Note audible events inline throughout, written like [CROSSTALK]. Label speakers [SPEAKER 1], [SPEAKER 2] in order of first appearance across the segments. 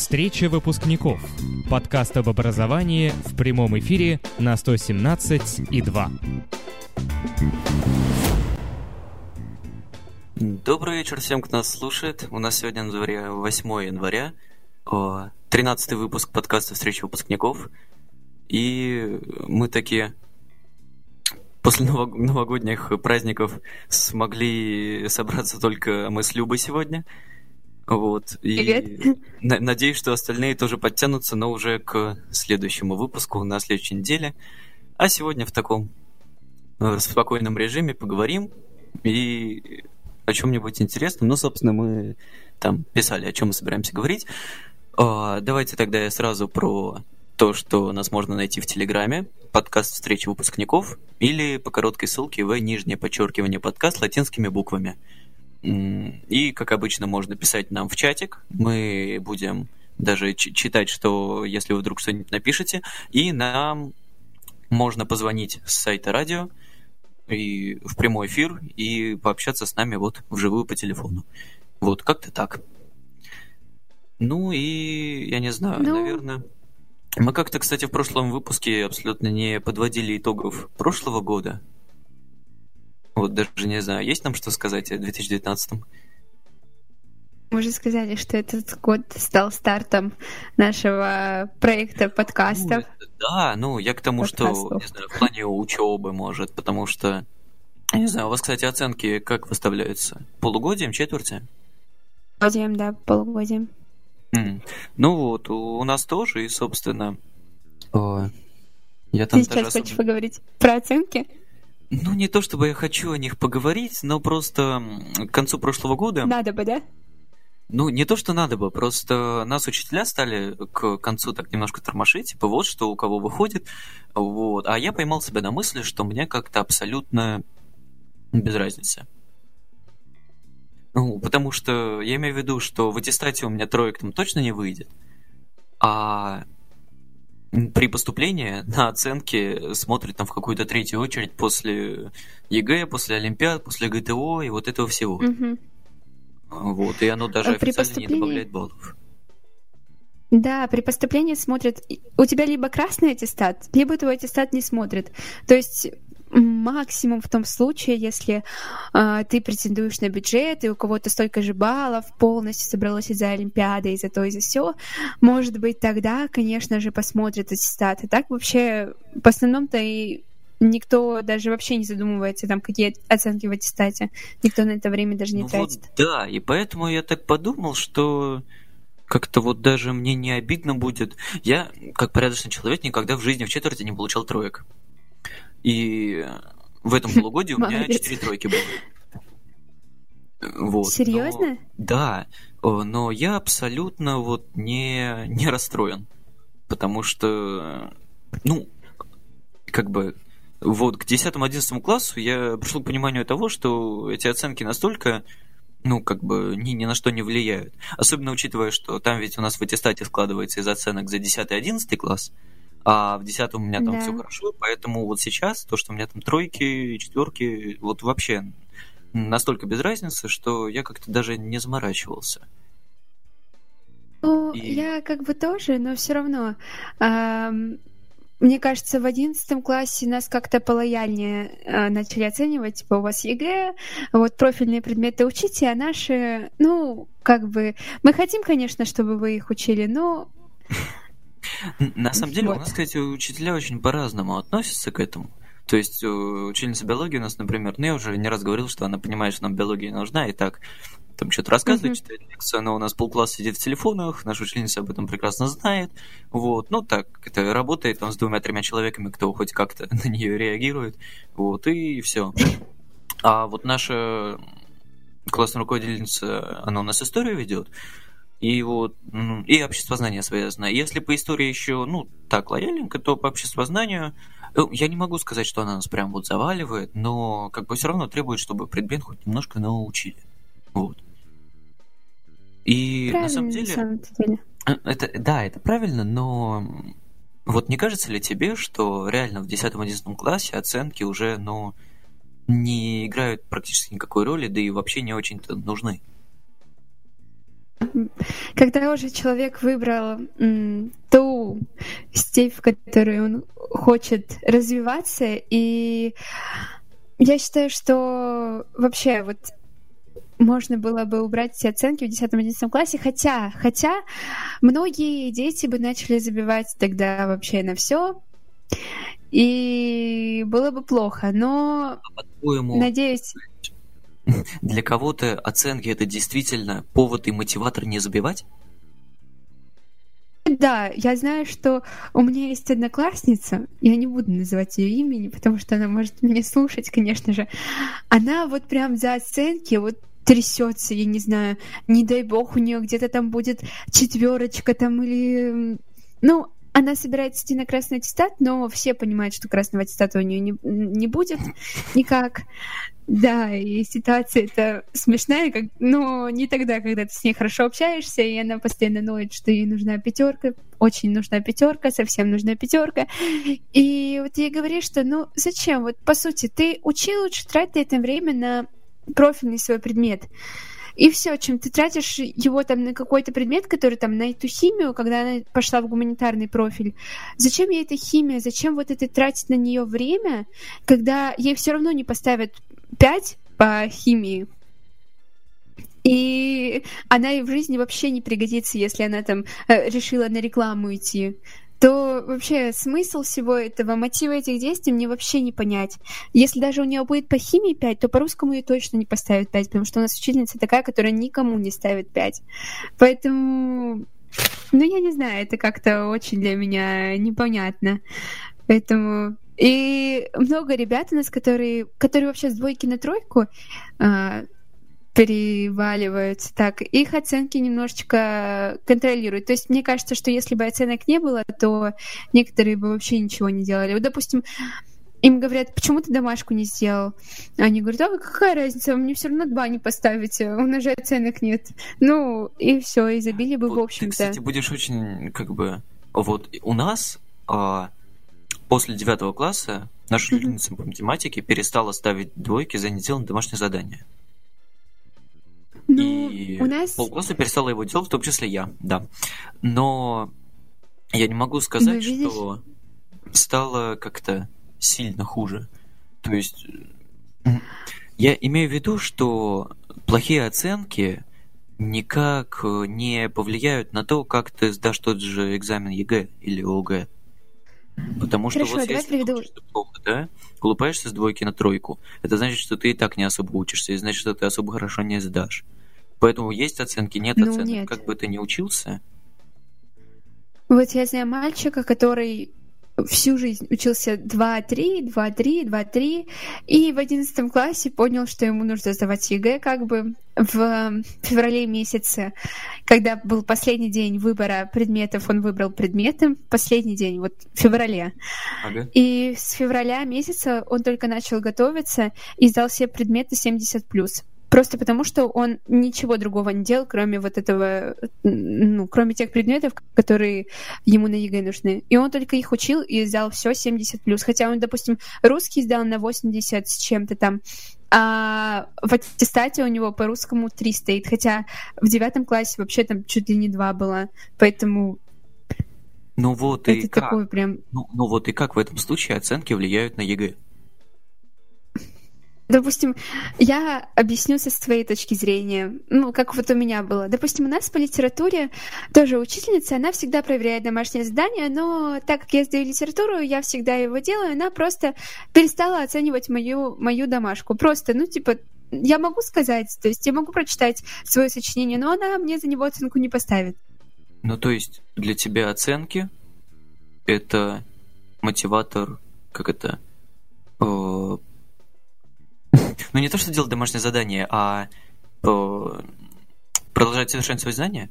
[SPEAKER 1] Встреча выпускников. Подкаст об образовании в прямом эфире на 117 и 2.
[SPEAKER 2] Добрый вечер всем, кто нас слушает. У нас сегодня на дворе 8 января, 13 выпуск подкаста «Встреча выпускников». И мы такие после новогодних праздников смогли собраться только мы с Любой сегодня. Вот. И [LAUGHS] надеюсь, что остальные тоже подтянутся, но уже к следующему выпуску на следующей неделе. А сегодня в таком э, спокойном режиме поговорим и о чем-нибудь интересном. Ну, собственно, мы там писали, о чем мы собираемся говорить. А, давайте тогда я сразу про то, что нас можно найти в Телеграме, подкаст встречи выпускников, или по короткой ссылке в нижнее подчеркивание подкаст латинскими буквами. И, как обычно, можно писать нам в чатик. Мы будем даже читать, что если вы вдруг что-нибудь напишете. И нам можно позвонить с сайта радио и в прямой эфир и пообщаться с нами вот вживую по телефону. Вот, как-то так. Ну и я не знаю, ну... наверное. Мы как-то, кстати, в прошлом выпуске абсолютно не подводили итогов прошлого года. Вот даже не знаю, есть нам что сказать о 2019
[SPEAKER 3] мы уже сказали, что этот год стал стартом нашего проекта подкастов.
[SPEAKER 2] Ну, да, ну я к тому, подкастов. что, не знаю, в плане учебы, может, потому что, не знаю, у вас, кстати, оценки как выставляются? Полугодием, четверти?
[SPEAKER 3] Полугодием, да, полугодием.
[SPEAKER 2] Mm. Ну вот, у, у нас тоже, и, собственно...
[SPEAKER 3] О, я там Ты сейчас особо... хочешь поговорить про оценки?
[SPEAKER 2] Ну, не то чтобы я хочу о них поговорить, но просто к концу прошлого года...
[SPEAKER 3] Надо бы, да?
[SPEAKER 2] Ну, не то, что надо бы, просто нас учителя стали к концу так немножко тормошить, типа вот что у кого выходит, вот. А я поймал себя на мысли, что мне как-то абсолютно без разницы. Ну, потому что я имею в виду, что в аттестате у меня троек там точно не выйдет, а при поступлении на оценки смотрят там в какую-то третью очередь после ЕГЭ, после Олимпиад, после ГТО и вот этого всего. Угу. Вот, и оно даже а официально поступлении... не добавляет баллов.
[SPEAKER 3] Да, при поступлении смотрят... У тебя либо красный аттестат, либо твой аттестат не смотрит. То есть максимум в том случае, если э, ты претендуешь на бюджет, и у кого-то столько же баллов полностью собралось из-за Олимпиады, из-за то, из-за все, может быть, тогда, конечно же, посмотрят аттестаты. Так вообще, в основном-то и никто даже вообще не задумывается, там, какие оценки в аттестате. Никто на это время даже не ну тратит.
[SPEAKER 2] Вот, да, и поэтому я так подумал, что как-то вот даже мне не обидно будет. Я, как порядочный человек, никогда в жизни в четверти не получал троек. И в этом полугодии у меня четыре тройки было.
[SPEAKER 3] Вот, Серьезно?
[SPEAKER 2] Но, да, но я абсолютно вот не, не расстроен. Потому что, ну, как бы, вот к 10-11 классу я пришел к пониманию того, что эти оценки настолько, ну, как бы ни, ни на что не влияют. Особенно учитывая, что там ведь у нас в аттестате складывается из оценок за 10-11 класс, а в 10 у меня там да. все хорошо, поэтому вот сейчас то, что у меня там тройки, четверки, вот вообще настолько без разницы, что я как-то даже не заморачивался.
[SPEAKER 3] Ну, И... я как бы тоже, но все равно. Эм, мне кажется, в одиннадцатом классе нас как-то полояльнее э, начали оценивать, типа у вас ЕГЭ, вот профильные предметы учите, а наши, ну, как бы, мы хотим, конечно, чтобы вы их учили, но
[SPEAKER 2] на самом деле, у нас, кстати, учителя очень по-разному относятся к этому. То есть учительница биологии у нас, например, ну я уже не раз говорил, что она понимает, что нам биология нужна, и так там что-то рассказывает, mm-hmm. читает лекцию, но у нас полкласса сидит в телефонах, наша учительница об этом прекрасно знает. Вот, ну так, это работает там с двумя-тремя человеками, кто хоть как-то [LAUGHS] на нее реагирует. Вот, и все. А вот наша классная руководительница, она у нас историю ведет, и вот, и обществознание связано. Если по истории еще, ну, так лояльненько, то по обществознанию, ну, я не могу сказать, что она нас прям вот заваливает, но как бы все равно требует, чтобы предмет хоть немножко научили. Вот. И правильно, на самом деле... На самом деле. Э, это, да, это правильно, но вот не кажется ли тебе, что реально в 10-11 классе оценки уже, ну, не играют практически никакой роли, да и вообще не очень-то нужны?
[SPEAKER 3] Когда уже человек выбрал м, ту степь, в которой он хочет развиваться, и я считаю, что вообще вот можно было бы убрать все оценки в 10-11 классе, хотя, хотя многие дети бы начали забивать тогда вообще на все, и было бы плохо, но
[SPEAKER 2] а
[SPEAKER 3] надеюсь...
[SPEAKER 2] Для кого-то оценки это действительно повод и мотиватор не забивать?
[SPEAKER 3] Да, я знаю, что у меня есть одноклассница, я не буду называть ее имени, потому что она может меня слушать, конечно же. Она вот прям за оценки, вот трясется, я не знаю, не дай бог у нее где-то там будет четверочка там или... Ну, она собирается идти на красный аттестат, но все понимают, что красного аттестата у нее не, не будет никак. Да, и ситуация это смешная, как, но не тогда, когда ты с ней хорошо общаешься, и она постоянно ноет, что ей нужна пятерка, очень нужна пятерка, совсем нужна пятерка. И вот ей говоришь, что ну зачем? Вот по сути, ты учи лучше трать это время на профильный свой предмет. И все, чем ты тратишь его там на какой-то предмет, который там на эту химию, когда она пошла в гуманитарный профиль, зачем ей эта химия, зачем вот это тратить на нее время, когда ей все равно не поставят 5 по химии, и она и в жизни вообще не пригодится, если она там э, решила на рекламу идти то вообще смысл всего этого, мотивы этих действий мне вообще не понять. Если даже у нее будет по химии 5, то по русскому ее точно не поставят 5, потому что у нас учительница такая, которая никому не ставит 5. Поэтому, ну, я не знаю, это как-то очень для меня непонятно. Поэтому и много ребят у нас, которые, которые вообще с двойки на тройку, а, переваливаются так, их оценки немножечко контролируют. То есть мне кажется, что если бы оценок не было, то некоторые бы вообще ничего не делали. Вот, допустим, им говорят, почему ты домашку не сделал? Они говорят, а какая разница, вы мне все равно два не поставите, у нас же оценок нет. Ну, и все, и забили бы,
[SPEAKER 2] вот
[SPEAKER 3] в общем-то.
[SPEAKER 2] Ты, кстати, будешь очень, как бы, вот у нас а, после девятого класса наша учительница mm-hmm. по математике перестала ставить двойки за неделанное домашнее задание.
[SPEAKER 3] Ну,
[SPEAKER 2] и
[SPEAKER 3] у нас...
[SPEAKER 2] полкласса перестала его делать, в том числе я, да. Но я не могу сказать, ну, что стало как-то сильно хуже. То есть я имею в виду, что плохие оценки никак не повлияют на то, как ты сдашь тот же экзамен ЕГЭ или ОГЭ. Потому что
[SPEAKER 3] Хорошо,
[SPEAKER 2] вот если
[SPEAKER 3] приведу...
[SPEAKER 2] ты учишься плохо, да, глупаешься с двойки на тройку, это значит, что ты и так не особо учишься, и значит, что ты особо хорошо не сдашь. Поэтому есть оценки, нет
[SPEAKER 3] ну,
[SPEAKER 2] оценок.
[SPEAKER 3] Нет.
[SPEAKER 2] Как бы ты ни учился.
[SPEAKER 3] Вот я знаю мальчика, который всю жизнь учился 2-3, 2-3, 2-3, и в 11 классе понял, что ему нужно сдавать ЕГЭ как бы в феврале месяце, когда был последний день выбора предметов, он выбрал предметы, последний день, вот в феврале.
[SPEAKER 2] Ага.
[SPEAKER 3] И с февраля месяца он только начал готовиться и сдал все предметы 70+. Просто потому, что он ничего другого не делал, кроме вот этого, ну, кроме тех предметов, которые ему на ЕГЭ нужны. И он только их учил и взял все 70 плюс. Хотя он, допустим, русский сдал на 80 с чем-то там, а в аттестате у него по русскому 3 стоит, хотя в девятом классе вообще там чуть ли не 2 было. Поэтому
[SPEAKER 2] ну вот
[SPEAKER 3] это
[SPEAKER 2] и как?
[SPEAKER 3] такой прям...
[SPEAKER 2] Ну, ну вот и как в этом случае оценки влияют на ЕГЭ?
[SPEAKER 3] Допустим, я объясню со своей точки зрения, ну, как вот у меня было. Допустим, у нас по литературе тоже учительница, она всегда проверяет домашнее задание, но так как я сдаю литературу, я всегда его делаю, она просто перестала оценивать мою, мою домашку. Просто, ну, типа, я могу сказать, то есть я могу прочитать свое сочинение, но она мне за него оценку не поставит.
[SPEAKER 2] Ну, то есть для тебя оценки — это мотиватор, как это, э, ну, не то, что делать домашнее задание, а э, продолжать совершенствовать свои знания.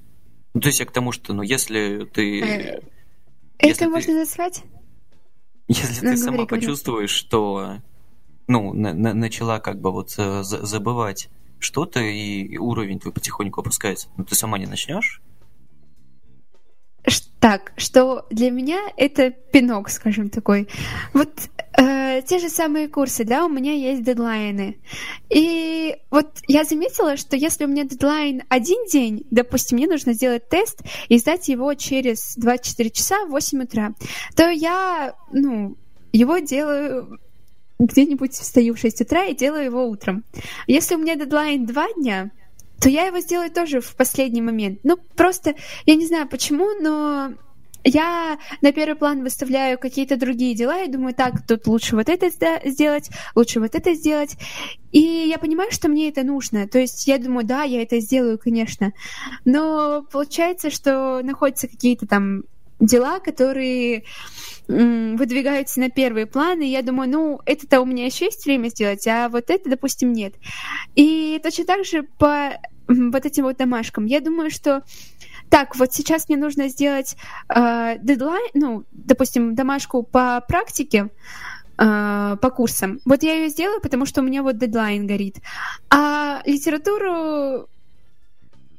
[SPEAKER 2] Ну, то есть я к тому, что, ну, если ты...
[SPEAKER 3] Э,
[SPEAKER 2] если
[SPEAKER 3] Это можно назвать?
[SPEAKER 2] Если
[SPEAKER 3] Ну,
[SPEAKER 2] ты сама почувствуешь, что, ну, на- на- начала как бы вот э, за- забывать что-то, и уровень твой потихоньку опускается, ну, ты сама не начнешь?
[SPEAKER 3] Так, что для меня это пинок, скажем такой. Вот э, те же самые курсы, да, у меня есть дедлайны. И вот я заметила, что если у меня дедлайн один день, допустим, мне нужно сделать тест и сдать его через 24 часа в 8 утра, то я, ну, его делаю где-нибудь встаю в 6 утра и делаю его утром. Если у меня дедлайн 2 дня, то я его сделаю тоже в последний момент. Ну, просто, я не знаю почему, но я на первый план выставляю какие-то другие дела и думаю, так, тут лучше вот это сделать, лучше вот это сделать. И я понимаю, что мне это нужно. То есть я думаю, да, я это сделаю, конечно. Но получается, что находятся какие-то там дела, которые выдвигаются на первый план, и я думаю, ну, это-то у меня еще есть время сделать, а вот это, допустим, нет. И точно так же по вот этим вот домашкам. Я думаю, что так, вот сейчас мне нужно сделать э, дедлайн, ну, допустим, домашку по практике, э, по курсам. Вот я ее сделаю, потому что у меня вот дедлайн горит. А литературу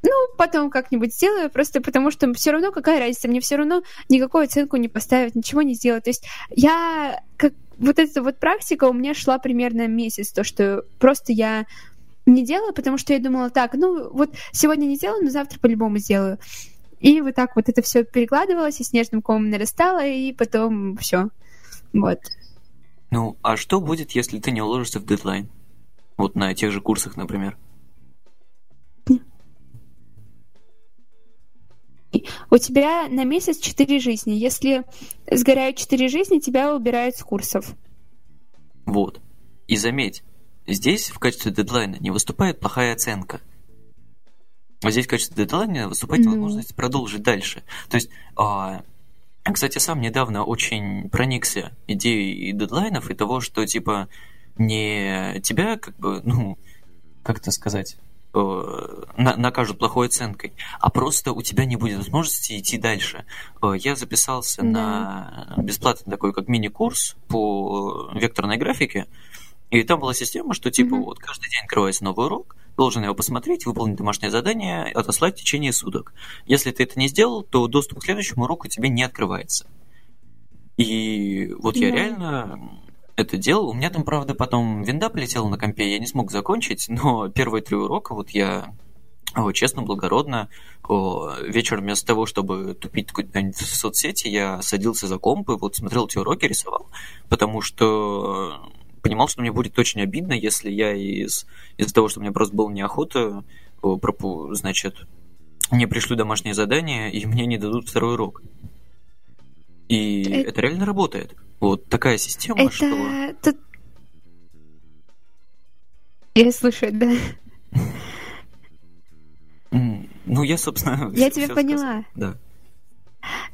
[SPEAKER 3] ну, потом как-нибудь сделаю, просто потому что все равно какая разница, мне все равно никакую оценку не поставят, ничего не сделать. То есть я, как вот эта вот практика у меня шла примерно месяц, то, что просто я не делала, потому что я думала, так, ну вот сегодня не сделаю, но завтра по-любому сделаю. И вот так вот это все перекладывалось, и снежным комом нарастало, и потом все. Вот.
[SPEAKER 2] Ну, а что будет, если ты не уложишься в дедлайн? Вот на тех же курсах, например.
[SPEAKER 3] У тебя на месяц четыре жизни. Если сгорают четыре жизни, тебя убирают с курсов.
[SPEAKER 2] Вот. И заметь, здесь в качестве дедлайна не выступает плохая оценка. А здесь в качестве дедлайна выступает mm. возможность продолжить дальше. То есть, а, кстати, сам недавно очень проникся идеей дедлайнов и того, что типа не тебя как бы, ну, как это сказать, Э, накажут плохой оценкой, а просто у тебя не будет возможности идти дальше. Э, я записался да. на бесплатный такой как мини-курс по векторной графике, и там была система, что типа mm-hmm. вот каждый день открывается новый урок, должен его посмотреть, выполнить домашнее задание, отослать в течение суток. Если ты это не сделал, то доступ к следующему уроку тебе не открывается. И вот yeah. я реально это делал. У меня там, правда, потом винда полетела на компе, я не смог закончить, но первые три урока вот я о, честно, благородно, о, вечером вместо того, чтобы тупить куда-нибудь в соцсети, я садился за комп и вот смотрел эти уроки, рисовал, потому что понимал, что мне будет очень обидно, если я из, из-за того, что мне просто было неохота, о, пропу, значит, не пришлю домашнее задание, и мне не дадут второй урок. И это, это реально работает. Вот такая система,
[SPEAKER 3] это...
[SPEAKER 2] что...
[SPEAKER 3] Тут... Я слушаю, да.
[SPEAKER 2] Ну, я, собственно...
[SPEAKER 3] Я тебя поняла.
[SPEAKER 2] Да.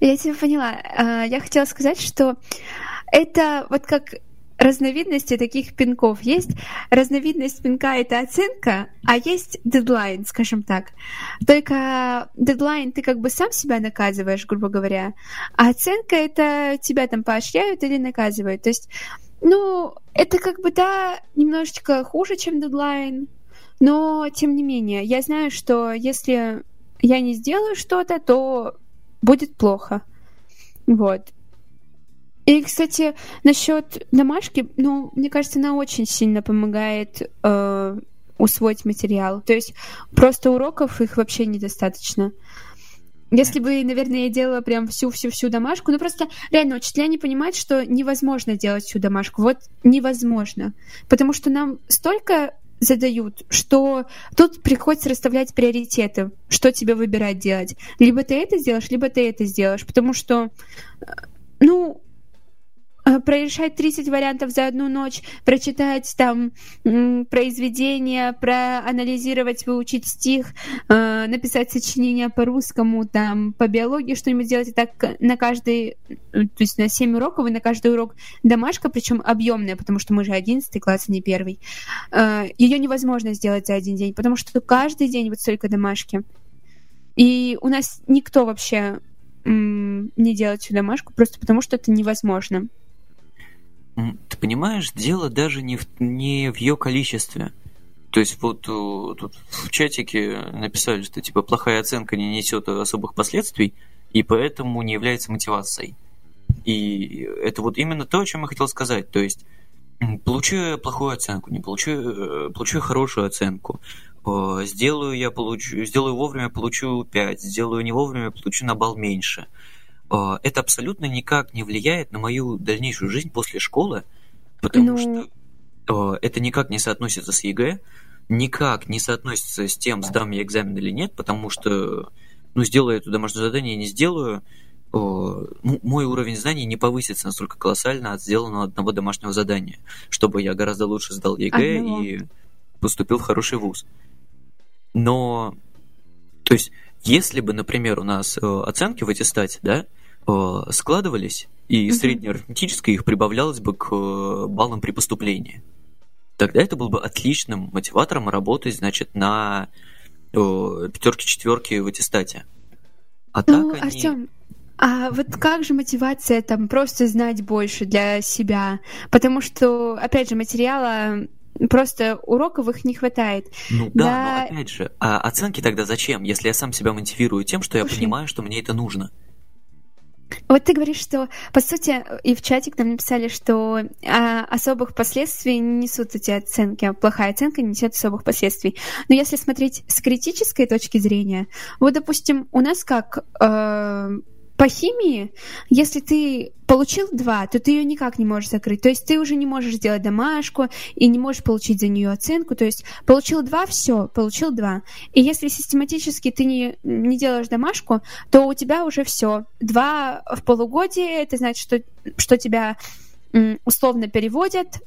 [SPEAKER 3] Я тебя поняла. А, я хотела сказать, что это вот как разновидности таких пинков. Есть разновидность пинка — это оценка, а есть дедлайн, скажем так. Только дедлайн ты как бы сам себя наказываешь, грубо говоря, а оценка — это тебя там поощряют или наказывают. То есть, ну, это как бы, да, немножечко хуже, чем дедлайн, но тем не менее, я знаю, что если я не сделаю что-то, то будет плохо. Вот. И, кстати, насчет домашки, ну, мне кажется, она очень сильно помогает э, усвоить материал. То есть просто уроков их вообще недостаточно. Если бы, наверное, я делала прям всю-всю-всю домашку, ну просто реально учителя не понимают, что невозможно делать всю домашку. Вот невозможно. Потому что нам столько задают, что тут приходится расставлять приоритеты, что тебе выбирать делать. Либо ты это сделаешь, либо ты это сделаешь. Потому что, э, ну, прорешать 30 вариантов за одну ночь, прочитать там произведение, проанализировать, выучить стих, э, написать сочинение по-русскому, там, по биологии что-нибудь сделать, и так на каждый, э, то есть на 7 уроков, и на каждый урок домашка, причем объемная, потому что мы же 11 класс, а не первый. Ее невозможно сделать за один день, потому что каждый день вот столько домашки. И у нас никто вообще не делает всю домашку, просто потому что это невозможно.
[SPEAKER 2] Ты понимаешь, дело даже не в, не в ее количестве. То есть вот тут в чатике написали, что типа плохая оценка не несет особых последствий и поэтому не является мотивацией. И это вот именно то, о чем я хотел сказать. То есть, получу я плохую оценку, не получу, э, получу хорошую оценку, э, сделаю я получу, сделаю вовремя, получу 5, сделаю не вовремя, получу на балл меньше. Э, это абсолютно никак не влияет на мою дальнейшую жизнь после школы, потому ну... что это никак не соотносится с ЕГЭ, никак не соотносится с тем, сдам я экзамен или нет, потому что, ну, сделаю это домашнее задание, не сделаю, ну, мой уровень знаний не повысится настолько колоссально от сделанного одного домашнего задания, чтобы я гораздо лучше сдал ЕГЭ Одного. и поступил в хороший вуз. Но, то есть, если бы, например, у нас оценки в аттестате, да, складывались, и среднеарифметическое их прибавлялось бы к э, баллам при поступлении, тогда это был бы отличным мотиватором работать, значит, на пятерки-четверки в аттестате.
[SPEAKER 3] А ну, так они... Артём, а вот как же мотивация там просто знать больше для себя? Потому что, опять же, материала просто уроков их не хватает.
[SPEAKER 2] Ну да, да... но опять же, а оценки тогда зачем, если я сам себя мотивирую тем, что Слушай, я понимаю, что мне это нужно?
[SPEAKER 3] Вот ты говоришь, что, по сути, и в чатик нам написали, что а, особых последствий не несут эти оценки, а плохая оценка не несет особых последствий. Но если смотреть с критической точки зрения, вот, допустим, у нас как э, по химии, если ты получил два, то ты ее никак не можешь закрыть. То есть ты уже не можешь сделать домашку и не можешь получить за нее оценку. То есть получил два, все, получил два. И если систематически ты не, не делаешь домашку, то у тебя уже все. Два в полугодие, это значит, что, что тебя условно переводят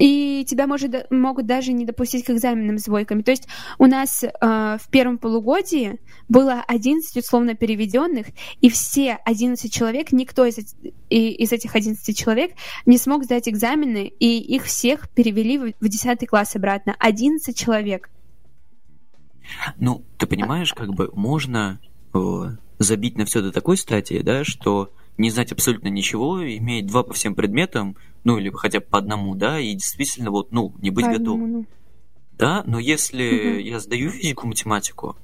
[SPEAKER 3] и тебя может, могут даже не допустить к экзаменам с двойками. То есть у нас э, в первом полугодии было 11 условно переведенных, и все 11 человек, никто из, из этих 11 человек не смог сдать экзамены, и их всех перевели в, в 10 класс обратно. 11 человек.
[SPEAKER 2] Ну, ты понимаешь, как бы можно э, забить на все до такой стадии, да, что не знать абсолютно ничего, иметь два по всем предметам, ну, или хотя бы по одному, да, и действительно вот, ну, не быть готовым. Ну. Да, но если угу. я сдаю физику, математику,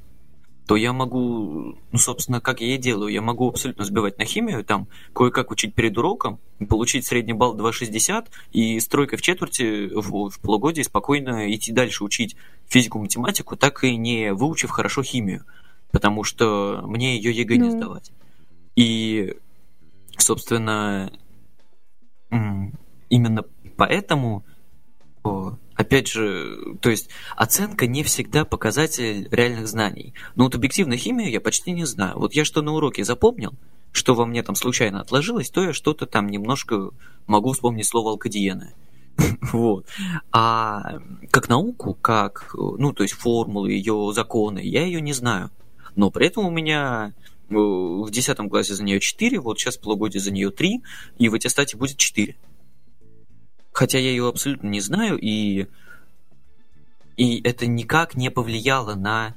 [SPEAKER 2] то я могу, ну, собственно, как я и делаю, я могу абсолютно сбивать на химию, там, кое-как учить перед уроком, получить средний балл 2,60 и с тройкой в четверти в, в полугодии спокойно идти дальше учить физику, математику, так и не выучив хорошо химию, потому что мне ее ЕГЭ ну. не сдавать. И Собственно, именно поэтому, опять же, то есть оценка не всегда показатель реальных знаний. Но вот объективно химию я почти не знаю. Вот я что на уроке запомнил, что во мне там случайно отложилось, то я что-то там немножко могу вспомнить слово алкадиены. [LAUGHS] Вот. А как науку, как, ну, то есть формулы, ее законы, я ее не знаю. Но при этом у меня в 10 классе за нее 4, вот сейчас полугодие за нее 3, и в аттестате будет 4. Хотя я ее абсолютно не знаю, и, и это никак не повлияло на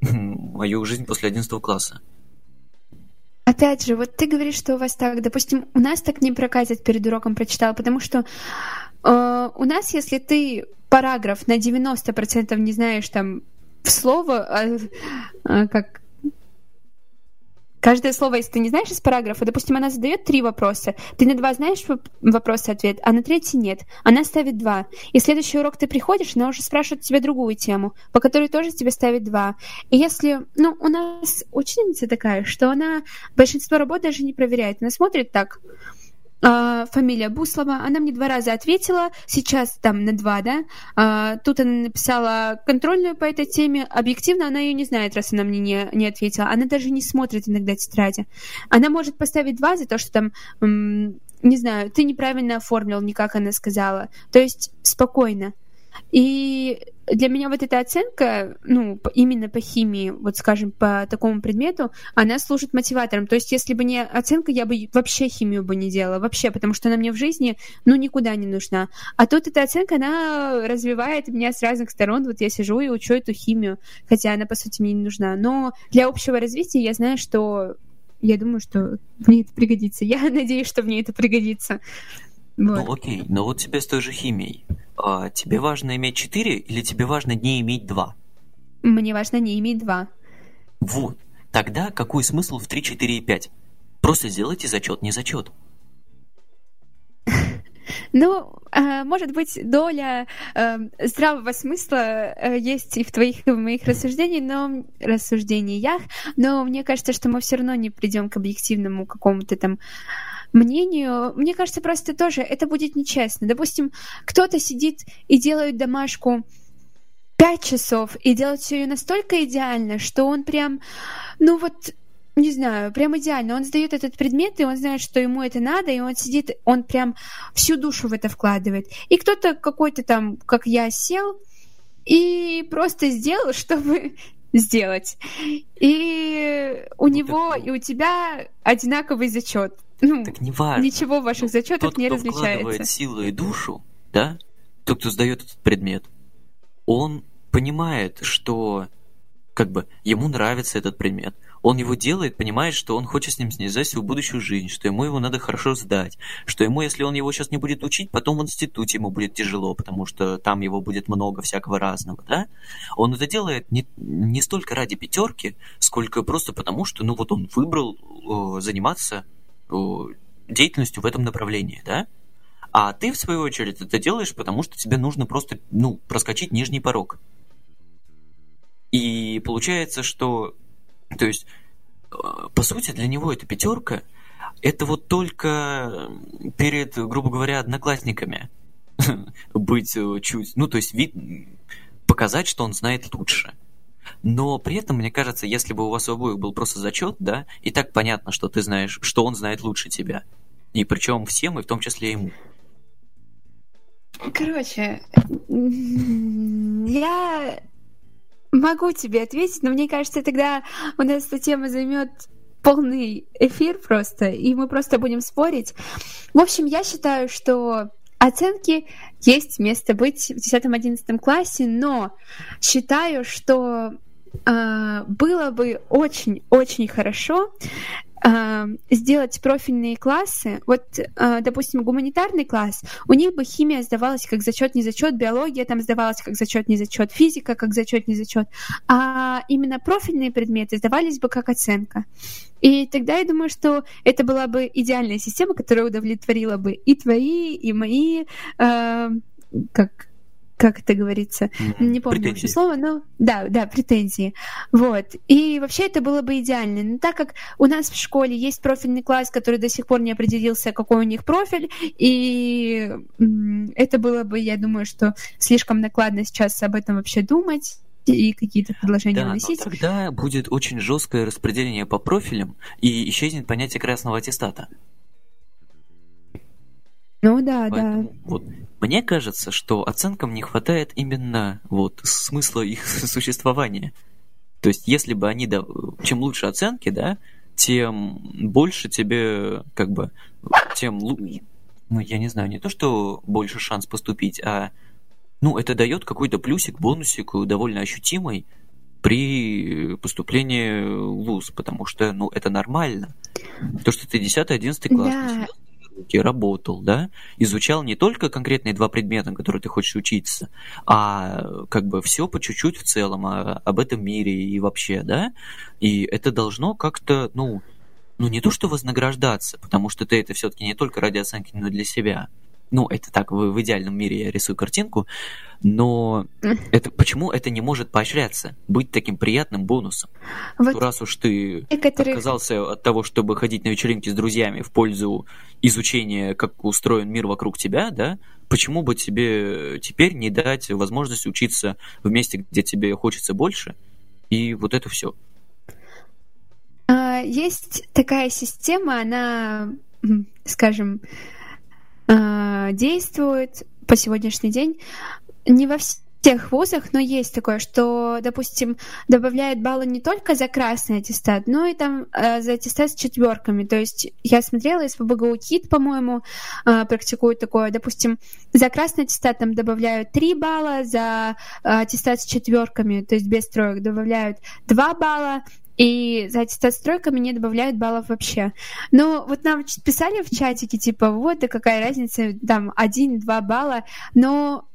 [SPEAKER 2] [LAUGHS] мою жизнь после 11 класса.
[SPEAKER 3] Опять же, вот ты говоришь, что у вас так, допустим, у нас так не прокатит перед уроком прочитал, потому что э, у нас, если ты параграф на 90% не знаешь там в слово, а, а, как Каждое слово, если ты не знаешь из параграфа, допустим, она задает три вопроса, ты на два знаешь вопрос ответ, а на третий нет. Она ставит два. И следующий урок ты приходишь, она уже спрашивает тебя другую тему, по которой тоже тебе ставит два. И если, ну, у нас ученица такая, что она большинство работ даже не проверяет, она смотрит так, а, фамилия Буслова. Она мне два раза ответила, сейчас там на два, да. А, тут она написала контрольную по этой теме. Объективно она ее не знает, раз она мне не, не ответила. Она даже не смотрит иногда тетради. Она может поставить два за то, что там, не знаю, ты неправильно оформил, не как она сказала. То есть спокойно. И для меня вот эта оценка, ну, именно по химии, вот скажем, по такому предмету, она служит мотиватором. То есть, если бы не оценка, я бы вообще химию бы не делала, вообще, потому что она мне в жизни, ну, никуда не нужна. А тут эта оценка, она развивает меня с разных сторон. Вот я сижу и учу эту химию, хотя она, по сути, мне не нужна. Но для общего развития я знаю, что я думаю, что мне это пригодится. [LAUGHS] Я надеюсь, что мне это пригодится.
[SPEAKER 2] Вот. Ну окей, но вот тебе с той же химией. А, тебе важно иметь 4 или тебе важно не иметь 2?
[SPEAKER 3] Мне важно не иметь 2.
[SPEAKER 2] Вот. Тогда какой смысл в 3, 4 и 5? Просто сделайте зачет, не зачет. [LAUGHS]
[SPEAKER 3] Ну, э, может быть, доля э, здравого смысла э, есть и в твоих, и в моих рассуждениях, но рассуждениях, но мне кажется, что мы все равно не придем к объективному какому-то там мнению. Мне кажется, просто тоже это будет нечестно. Допустим, кто-то сидит и делает домашку пять часов и делает все ее настолько идеально, что он прям, ну вот не знаю, прям идеально. Он сдает этот предмет, и он знает, что ему это надо, и он сидит, он прям всю душу в это вкладывает. И кто-то какой-то там, как я, сел и просто сделал, [LAUGHS] чтобы сделать. И у него и у тебя одинаковый зачет.
[SPEAKER 2] Ну, так не важно.
[SPEAKER 3] Ничего в ваших зачетах
[SPEAKER 2] Тот,
[SPEAKER 3] не
[SPEAKER 2] кто
[SPEAKER 3] различается.
[SPEAKER 2] вкладывает силу и душу, да, тот, кто сдает этот предмет, он понимает, что как бы ему нравится этот предмет. Он его делает, понимает, что он хочет с ним снизать свою будущую жизнь, что ему его надо хорошо сдать, что ему, если он его сейчас не будет учить, потом в институте ему будет тяжело, потому что там его будет много всякого разного, да? Он это делает не, не столько ради пятерки, сколько просто потому, что, ну вот он выбрал э, заниматься деятельностью в этом направлении, да? А ты, в свою очередь, это делаешь, потому что тебе нужно просто, ну, проскочить нижний порог. И получается, что... То есть, э, по сути, для него эта пятерка это вот только перед, грубо говоря, одноклассниками [LAUGHS] быть э, чуть... Ну, то есть, вид... показать, что он знает лучше. Но при этом, мне кажется, если бы у вас у обоих был просто зачет, да, и так понятно, что ты знаешь, что он знает лучше тебя. И причем всем, и в том числе ему.
[SPEAKER 3] Короче, я Могу тебе ответить, но мне кажется, тогда у нас эта тема займет полный эфир просто, и мы просто будем спорить. В общем, я считаю, что оценки есть место быть в 10-11 классе, но считаю, что э, было бы очень-очень хорошо, сделать профильные классы, вот, а, допустим, гуманитарный класс, у них бы химия сдавалась как зачет, не зачет, биология там сдавалась как зачет, не зачет, физика как зачет, не зачет, а именно профильные предметы сдавались бы как оценка. И тогда я думаю, что это была бы идеальная система, которая удовлетворила бы и твои, и мои, э, как как это говорится, не помню претензии. вообще слово, но да, да, претензии. Вот. И вообще это было бы идеально. Но так как у нас в школе есть профильный класс, который до сих пор не определился, какой у них профиль, и это было бы, я думаю, что слишком накладно сейчас об этом вообще думать и какие-то предложения
[SPEAKER 2] да,
[SPEAKER 3] вносить.
[SPEAKER 2] Но тогда будет очень жесткое распределение по профилям и исчезнет понятие красного аттестата.
[SPEAKER 3] Ну да,
[SPEAKER 2] Поэтому,
[SPEAKER 3] да.
[SPEAKER 2] Вот, мне кажется, что оценкам не хватает именно вот смысла их [LAUGHS] существования. То есть, если бы они, да, чем лучше оценки, да, тем больше тебе, как бы, тем, ну, я не знаю, не то, что больше шанс поступить, а, ну, это дает какой-то плюсик, бонусик довольно ощутимый при поступлении в ВУЗ, потому что, ну, это нормально. То, что ты 10-11 класс,
[SPEAKER 3] да
[SPEAKER 2] руки, работал, да, изучал не только конкретные два предмета, которые ты хочешь учиться, а как бы все по чуть-чуть в целом а, об этом мире и вообще, да, и это должно как-то, ну, ну не то что вознаграждаться, потому что ты это все-таки не только ради оценки, но и для себя, ну, это так, в, в идеальном мире я рисую картинку, но это, почему это не может поощряться, быть таким приятным бонусом? Вот ну, раз уж ты некоторых... отказался от того, чтобы ходить на вечеринки с друзьями в пользу изучения, как устроен мир вокруг тебя, да, почему бы тебе теперь не дать возможность учиться в месте, где тебе хочется больше, и вот это все?
[SPEAKER 3] А, есть такая система, она, скажем, э, действует по сегодняшний день. Не во всех вузах, но есть такое, что, допустим, добавляют баллы не только за красный аттестат, но и там э, за аттестат с четверками. То есть я смотрела, из ПБГУ КИТ, по-моему, э, практикуют такое. Допустим, за красный аттестат там добавляют 3 балла, за э, аттестат с четверками, то есть без троек, добавляют 2 балла, и за аттестат с тройками не добавляют баллов вообще. Но вот нам писали в чатике, типа, вот, да какая разница, там, один-два балла, но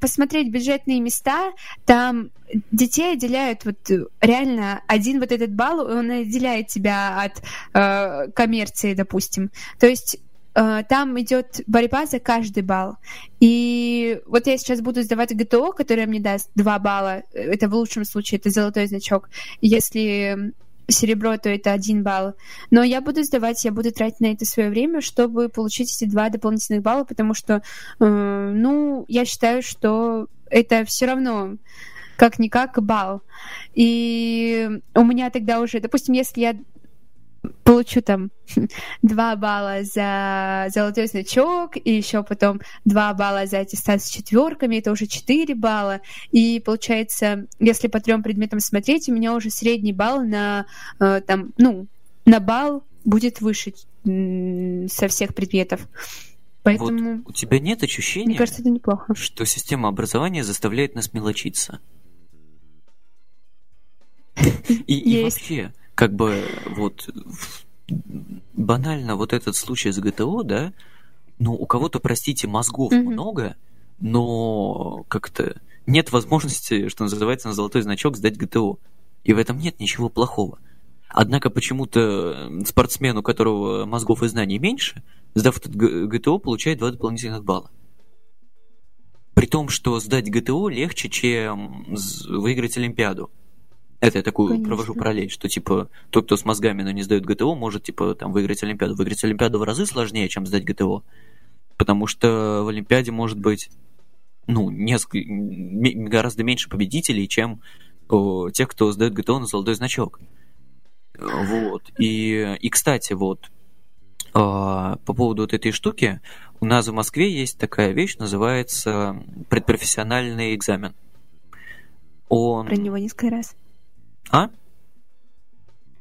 [SPEAKER 3] посмотреть бюджетные места, там детей отделяют вот реально один вот этот балл, он отделяет тебя от э, коммерции, допустим. То есть там идет борьба за каждый балл. И вот я сейчас буду сдавать ГТО, которое мне даст 2 балла. Это в лучшем случае, это золотой значок. Если серебро, то это один балл. Но я буду сдавать, я буду тратить на это свое время, чтобы получить эти два дополнительных балла, потому что, э, ну, я считаю, что это все равно как-никак балл. И у меня тогда уже, допустим, если я получу там [LAUGHS] 2 балла за золотой значок, и еще потом 2 балла за аттестат с четверками, это уже 4 балла. И получается, если по трем предметам смотреть, у меня уже средний балл на э, там, ну, на балл будет выше со всех предметов.
[SPEAKER 2] Поэтому... Вот у тебя нет ощущения,
[SPEAKER 3] мне кажется, это неплохо.
[SPEAKER 2] что система образования заставляет нас мелочиться? [LAUGHS] И, и вообще, как бы вот банально вот этот случай с ГТО, да, ну, у кого-то, простите, мозгов mm-hmm. много, но как-то нет возможности, что называется, на золотой значок сдать ГТО. И в этом нет ничего плохого. Однако почему-то спортсмен, у которого мозгов и знаний меньше, сдав этот ГТО, получает два дополнительных балла. При том, что сдать ГТО легче, чем выиграть Олимпиаду. Это я такую Конечно. провожу параллель, что типа тот, кто с мозгами, но не сдает ГТО, может типа там выиграть Олимпиаду. Выиграть Олимпиаду в разы сложнее, чем сдать ГТО. Потому что в Олимпиаде может быть ну, несколько, гораздо меньше победителей, чем о, тех, кто сдает ГТО на золотой значок. Вот. И, и кстати, вот по поводу вот этой штуки, у нас в Москве есть такая вещь, называется предпрофессиональный экзамен.
[SPEAKER 3] Он... Про него несколько раз.
[SPEAKER 2] А?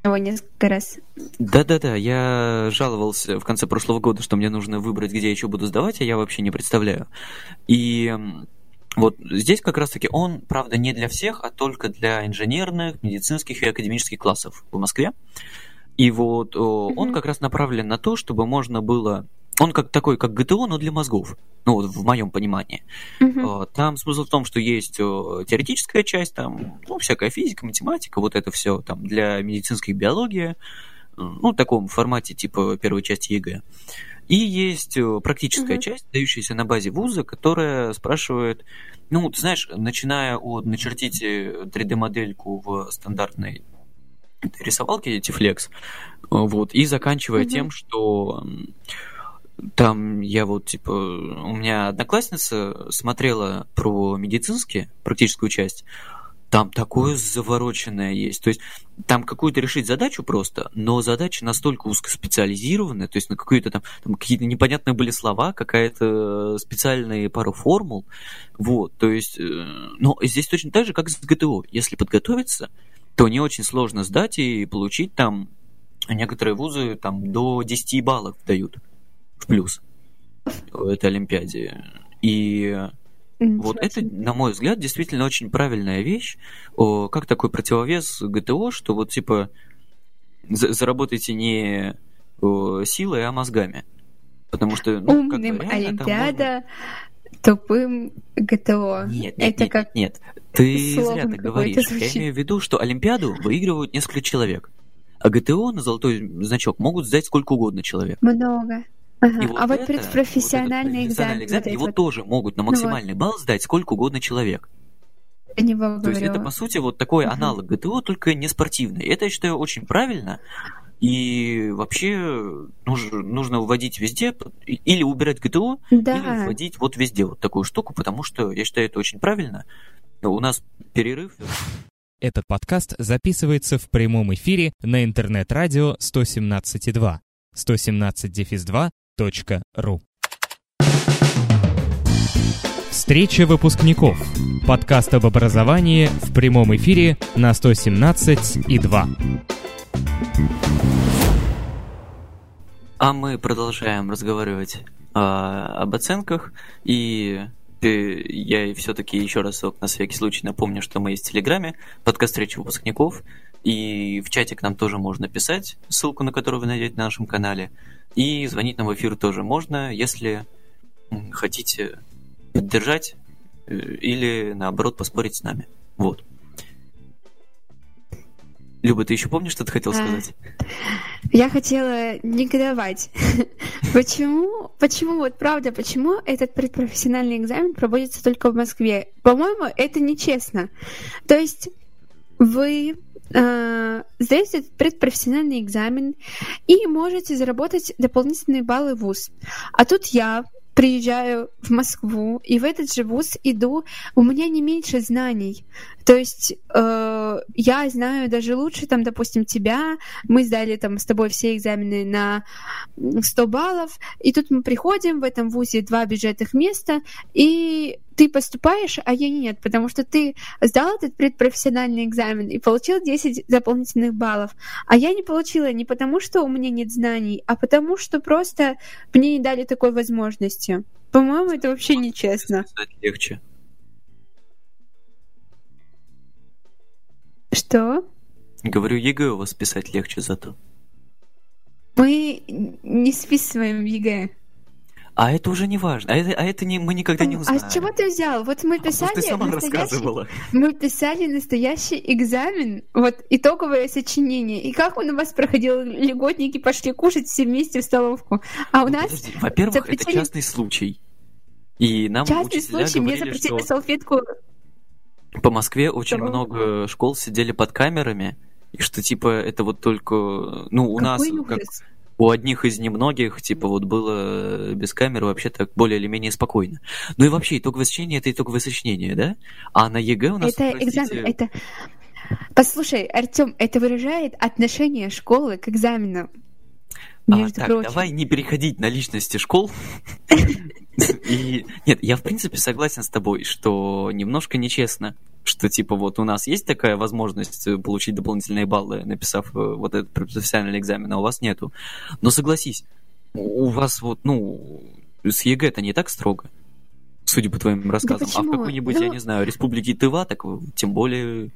[SPEAKER 3] Его несколько раз.
[SPEAKER 2] Да-да-да, я жаловался в конце прошлого года, что мне нужно выбрать, где я еще буду сдавать, а я вообще не представляю. И вот здесь как раз-таки он, правда, не для всех, а только для инженерных, медицинских и академических классов в Москве. И вот mm-hmm. он как раз направлен на то, чтобы можно было он как такой, как ГТО, но для мозгов. Ну, вот в моем понимании. Uh-huh. Там смысл в том, что есть теоретическая часть, там, ну, всякая физика, математика, вот это все там для медицинской биологии, ну, в таком формате типа первой части ЕГЭ. И есть практическая uh-huh. часть, дающаяся на базе вуза, которая спрашивает, ну, ты знаешь, начиная от начертите 3D-модельку в стандартной рисовалке Tiflex, вот, и заканчивая uh-huh. тем, что там я вот, типа, у меня одноклассница смотрела про медицинские, практическую часть, там такое завороченное есть. То есть там какую-то решить задачу просто, но задача настолько узкоспециализированная, то есть на какие-то там, там какие-то непонятные были слова, какая-то специальная пару формул. Вот, то есть, э, но здесь точно так же, как с ГТО. Если подготовиться, то не очень сложно сдать и получить там некоторые вузы там до 10 баллов дают в плюс в этой Олимпиаде. И вот это, на мой взгляд, действительно очень правильная вещь. О, как такой противовес ГТО, что вот типа за заработайте не о, силой, а мозгами. Потому что...
[SPEAKER 3] Ну, Умным как бы, Олимпиада, можно... тупым ГТО.
[SPEAKER 2] Нет, нет, это нет, как нет. Ты зря так говоришь. Я имею в виду, что Олимпиаду выигрывают несколько человек. А ГТО на золотой значок могут сдать сколько угодно человек.
[SPEAKER 3] Много. Ага. И вот а вот это, профессиональный вот
[SPEAKER 2] экзамен, экзамен вот его вот. тоже могут на максимальный ну, балл сдать сколько угодно человек.
[SPEAKER 3] Я не То
[SPEAKER 2] есть это, по сути, вот такой uh-huh. аналог ГТО, только не спортивный. Это, я считаю, очень правильно. И вообще нужно, нужно вводить везде, или убирать ГТО, да. или вводить вот везде вот такую штуку, потому что я считаю это очень правильно. У нас перерыв.
[SPEAKER 1] Этот подкаст записывается в прямом эфире на интернет-радио 117.2. 117-2 ру. Встреча выпускников. Подкаст об образовании в прямом эфире на 117 и 2.
[SPEAKER 2] А мы продолжаем разговаривать э, об оценках. И э, я все-таки еще раз на всякий случай напомню, что мы есть в Телеграме, подкаст встречи выпускников. И в чате к нам тоже можно писать, ссылку на которую вы найдете на нашем канале. И звонить нам в эфир тоже можно, если хотите поддержать э, или наоборот поспорить с нами. Вот. Люба, ты еще помнишь, что ты хотел а, сказать?
[SPEAKER 3] Я хотела негодовать. [LAUGHS] почему, почему, вот правда, почему этот предпрофессиональный экзамен проводится только в Москве? По-моему, это нечестно. То есть вы э, сдаете предпрофессиональный экзамен и можете заработать дополнительные баллы в ВУЗ. А тут я приезжаю в Москву и в этот же вуз иду, у меня не меньше знаний. То есть э, я знаю даже лучше, там, допустим, тебя. Мы сдали там с тобой все экзамены на 100 баллов, и тут мы приходим в этом вузе два бюджетных места, и ты поступаешь, а я нет, потому что ты сдал этот предпрофессиональный экзамен и получил 10 дополнительных баллов. А я не получила не потому, что у меня нет знаний, а потому, что просто мне не дали такой возможности. По-моему, это вообще нечестно.
[SPEAKER 2] Легче.
[SPEAKER 3] Что?
[SPEAKER 2] Говорю, ЕГЭ у вас писать легче зато.
[SPEAKER 3] Мы не списываем ЕГЭ.
[SPEAKER 2] А это уже не важно. А это, а это не, мы никогда не узнаем.
[SPEAKER 3] А с чего ты взял? Вот мы писали...
[SPEAKER 2] А ты сама рассказывала.
[SPEAKER 3] Мы писали настоящий экзамен, вот итоговое сочинение. И как он у вас проходил? Льготники пошли кушать все вместе в столовку. А у
[SPEAKER 2] Ну,
[SPEAKER 3] нас...
[SPEAKER 2] Во-первых,
[SPEAKER 3] запретили-
[SPEAKER 2] это частный случай. И нам
[SPEAKER 3] Частный случай, мне
[SPEAKER 2] говорили,
[SPEAKER 3] запретили
[SPEAKER 2] что
[SPEAKER 3] салфетку.
[SPEAKER 2] по Москве очень
[SPEAKER 3] Того.
[SPEAKER 2] много школ сидели под камерами, и что типа это вот только, ну у нас
[SPEAKER 3] Какой
[SPEAKER 2] как
[SPEAKER 3] ужас.
[SPEAKER 2] У одних из немногих типа вот было без камеры вообще так более или менее спокойно. Ну и вообще итоговое сочинение это итоговое сочинение, да? А на ЕГЭ у нас
[SPEAKER 3] Это
[SPEAKER 2] простите,
[SPEAKER 3] экзамен, это... Послушай, Артем, это выражает отношение школы к экзаменам.
[SPEAKER 2] А, так,
[SPEAKER 3] прочим.
[SPEAKER 2] давай не переходить на личности школ. [LAUGHS] И нет, я в принципе согласен с тобой, что немножко нечестно, что типа вот у нас есть такая возможность э, получить дополнительные баллы, написав э, вот этот профессиональный экзамен, а у вас нету. Но согласись, у вас вот, ну, с ЕГЭ это не так строго, судя по твоим рассказам. а в какой-нибудь, я
[SPEAKER 3] Ну-
[SPEAKER 2] не знаю, республике Тыва, так э, тем более...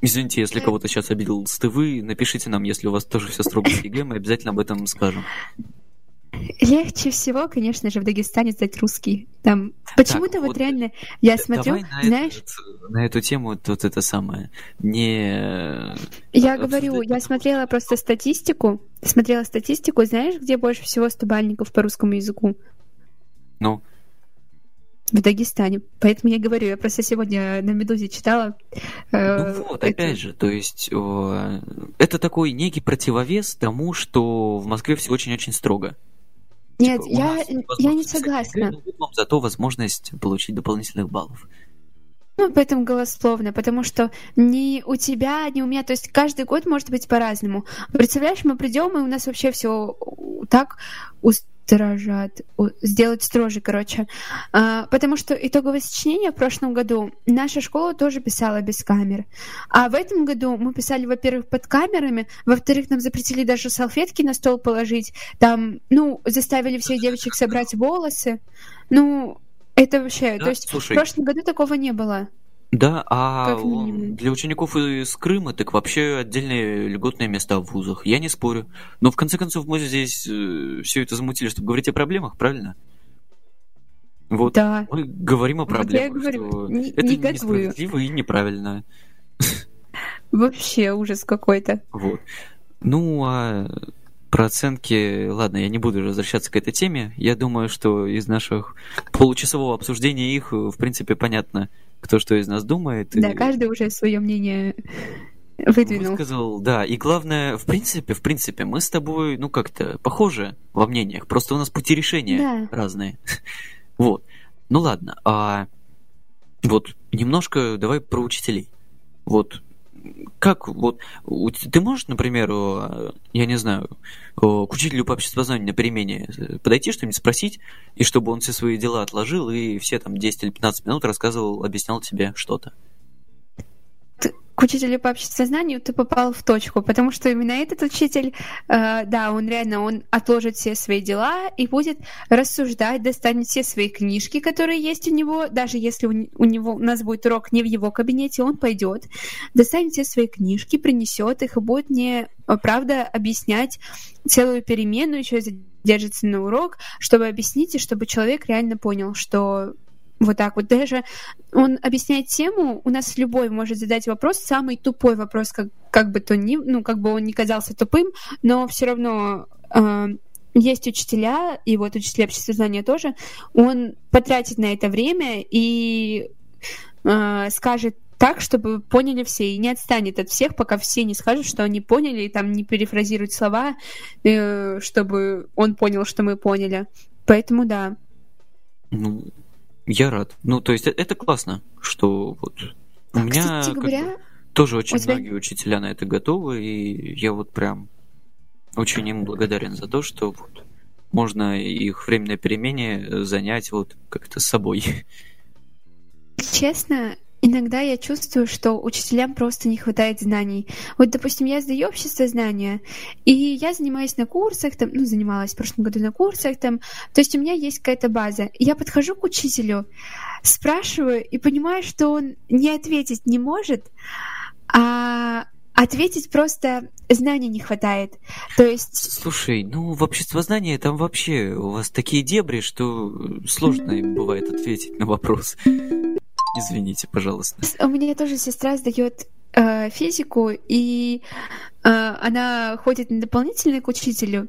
[SPEAKER 2] Извините, если кого-то сейчас обидел с Тывы, напишите нам, если у вас тоже все строго с ЕГЭ, мы обязательно об этом скажем.
[SPEAKER 3] Легче всего, конечно же, в Дагестане сдать русский. Там почему-то вот,
[SPEAKER 2] вот,
[SPEAKER 3] реально я смотрю,
[SPEAKER 2] на,
[SPEAKER 3] знаешь,
[SPEAKER 2] этот- на эту тему вот это самое. Не...
[SPEAKER 3] я
[SPEAKER 2] обсуждать
[SPEAKER 3] говорю, я смотрела просто статистику, смотрела статистику, знаешь, где больше всего стобалльников по русскому языку?
[SPEAKER 2] Ну,
[SPEAKER 3] В Дагестане. Поэтому я говорю, я просто сегодня на Медузе читала. э,
[SPEAKER 2] ну вот,
[SPEAKER 3] это-
[SPEAKER 2] опять же, то есть э, это такой некий противовес тому, что в Москве все очень-очень строго.
[SPEAKER 3] Нет,
[SPEAKER 2] Типа,
[SPEAKER 3] я, я не согласна.
[SPEAKER 2] Но вам зато возможность получить дополнительных баллов.
[SPEAKER 3] Ну, поэтому голословно, потому что ни у тебя, ни у меня, то есть каждый год может быть по-разному. Представляешь, мы придем, и у нас вообще все так устражат, у- сделать строже, короче. А, потому что итоговое сочинение в прошлом году наша школа тоже писала без камер. А в этом году мы писали, во-первых, под камерами, во-вторых, нам запретили даже салфетки на стол положить, там, ну, заставили всех девочек собрать волосы. Ну, это вообще,
[SPEAKER 2] Да,
[SPEAKER 3] то есть
[SPEAKER 2] слушай.
[SPEAKER 3] в прошлом году такого не было.
[SPEAKER 2] Да, а
[SPEAKER 3] Как минимум.
[SPEAKER 2] для учеников из Крыма так вообще отдельные льготные места в вузах. Я не спорю. Но в конце концов мы здесь все это замутили, чтобы говорить о проблемах, правильно? Вот.
[SPEAKER 3] Да.
[SPEAKER 2] Мы говорим о
[SPEAKER 3] Вот я
[SPEAKER 2] проблемах,
[SPEAKER 3] говорю, не-
[SPEAKER 2] это
[SPEAKER 3] негодую.
[SPEAKER 2] несправедливо и неправильно.
[SPEAKER 3] Вообще ужас какой-то.
[SPEAKER 2] Вот. Ну, а про оценки, ладно, я не буду возвращаться к этой теме. Я думаю, что из наших получасового обсуждения их, в принципе, понятно, кто что из нас думает.
[SPEAKER 3] Да,
[SPEAKER 2] И-
[SPEAKER 3] каждый уже свое мнение выдвинул.
[SPEAKER 2] Высказал, да. И главное, в принципе, в принципе, мы с тобой, ну, как-то похожи во мнениях. Просто у нас пути решения
[SPEAKER 3] Да.
[SPEAKER 2] разные. [LAUGHS] Вот. Ну ладно. А вот немножко давай про учителей. Вот как вот ты можешь, например, я не знаю, к учителю по обществознанию на перемене э, подойти что-нибудь спросить, и чтобы он все свои дела отложил и все там 10 или 15 минут рассказывал, объяснял тебе что-то.
[SPEAKER 3] К учителю по обществознанию ты попал в точку, потому что именно этот учитель, э, да, он реально, он отложит все свои дела и будет рассуждать, достанет все свои книжки, которые есть у него, даже если у, у него у нас будет урок не в его кабинете, он пойдет, достанет все свои книжки, принесет их и будет мне, э, правда, объяснять целую перемену, еще задержится на урок, чтобы объяснить и чтобы человек реально понял, что Вот так вот. Даже он объясняет тему, у нас любой может задать вопрос, самый тупой вопрос, как, как бы то ни, ну, как бы он не казался тупым, но все равно э, есть учителя, и вот учителя обществознания тоже, он потратит на это время и э, скажет так, чтобы поняли все, и не отстанет от всех, пока все не скажут, что они поняли, и там не перефразируют слова, э, чтобы он понял, что мы поняли. Поэтому да.
[SPEAKER 2] Ну, я рад. Ну, то есть это классно, что вот у а, меня кстати говоря, бы, тоже очень тебя... многие учителя на это готовы, и я вот прям очень им благодарен за то, что вот можно их временное перемене занять вот как-то с собой.
[SPEAKER 3] Честно, Иногда я чувствую, что учителям просто не хватает знаний. Вот, допустим, я сдаю общество знания, и я занимаюсь на курсах, там, ну, занималась в прошлом году на курсах, там, то есть у меня есть какая-то база. Я подхожу к учителю, спрашиваю и понимаю, что он не ответить не может, а ответить просто знаний не хватает. То есть...
[SPEAKER 2] Слушай, ну в обществознании там вообще у вас такие дебри, что сложно им бывает ответить на вопрос. Извините, пожалуйста.
[SPEAKER 3] У меня тоже сестра сдает э, физику, и э, она ходит на дополнительный к учителю.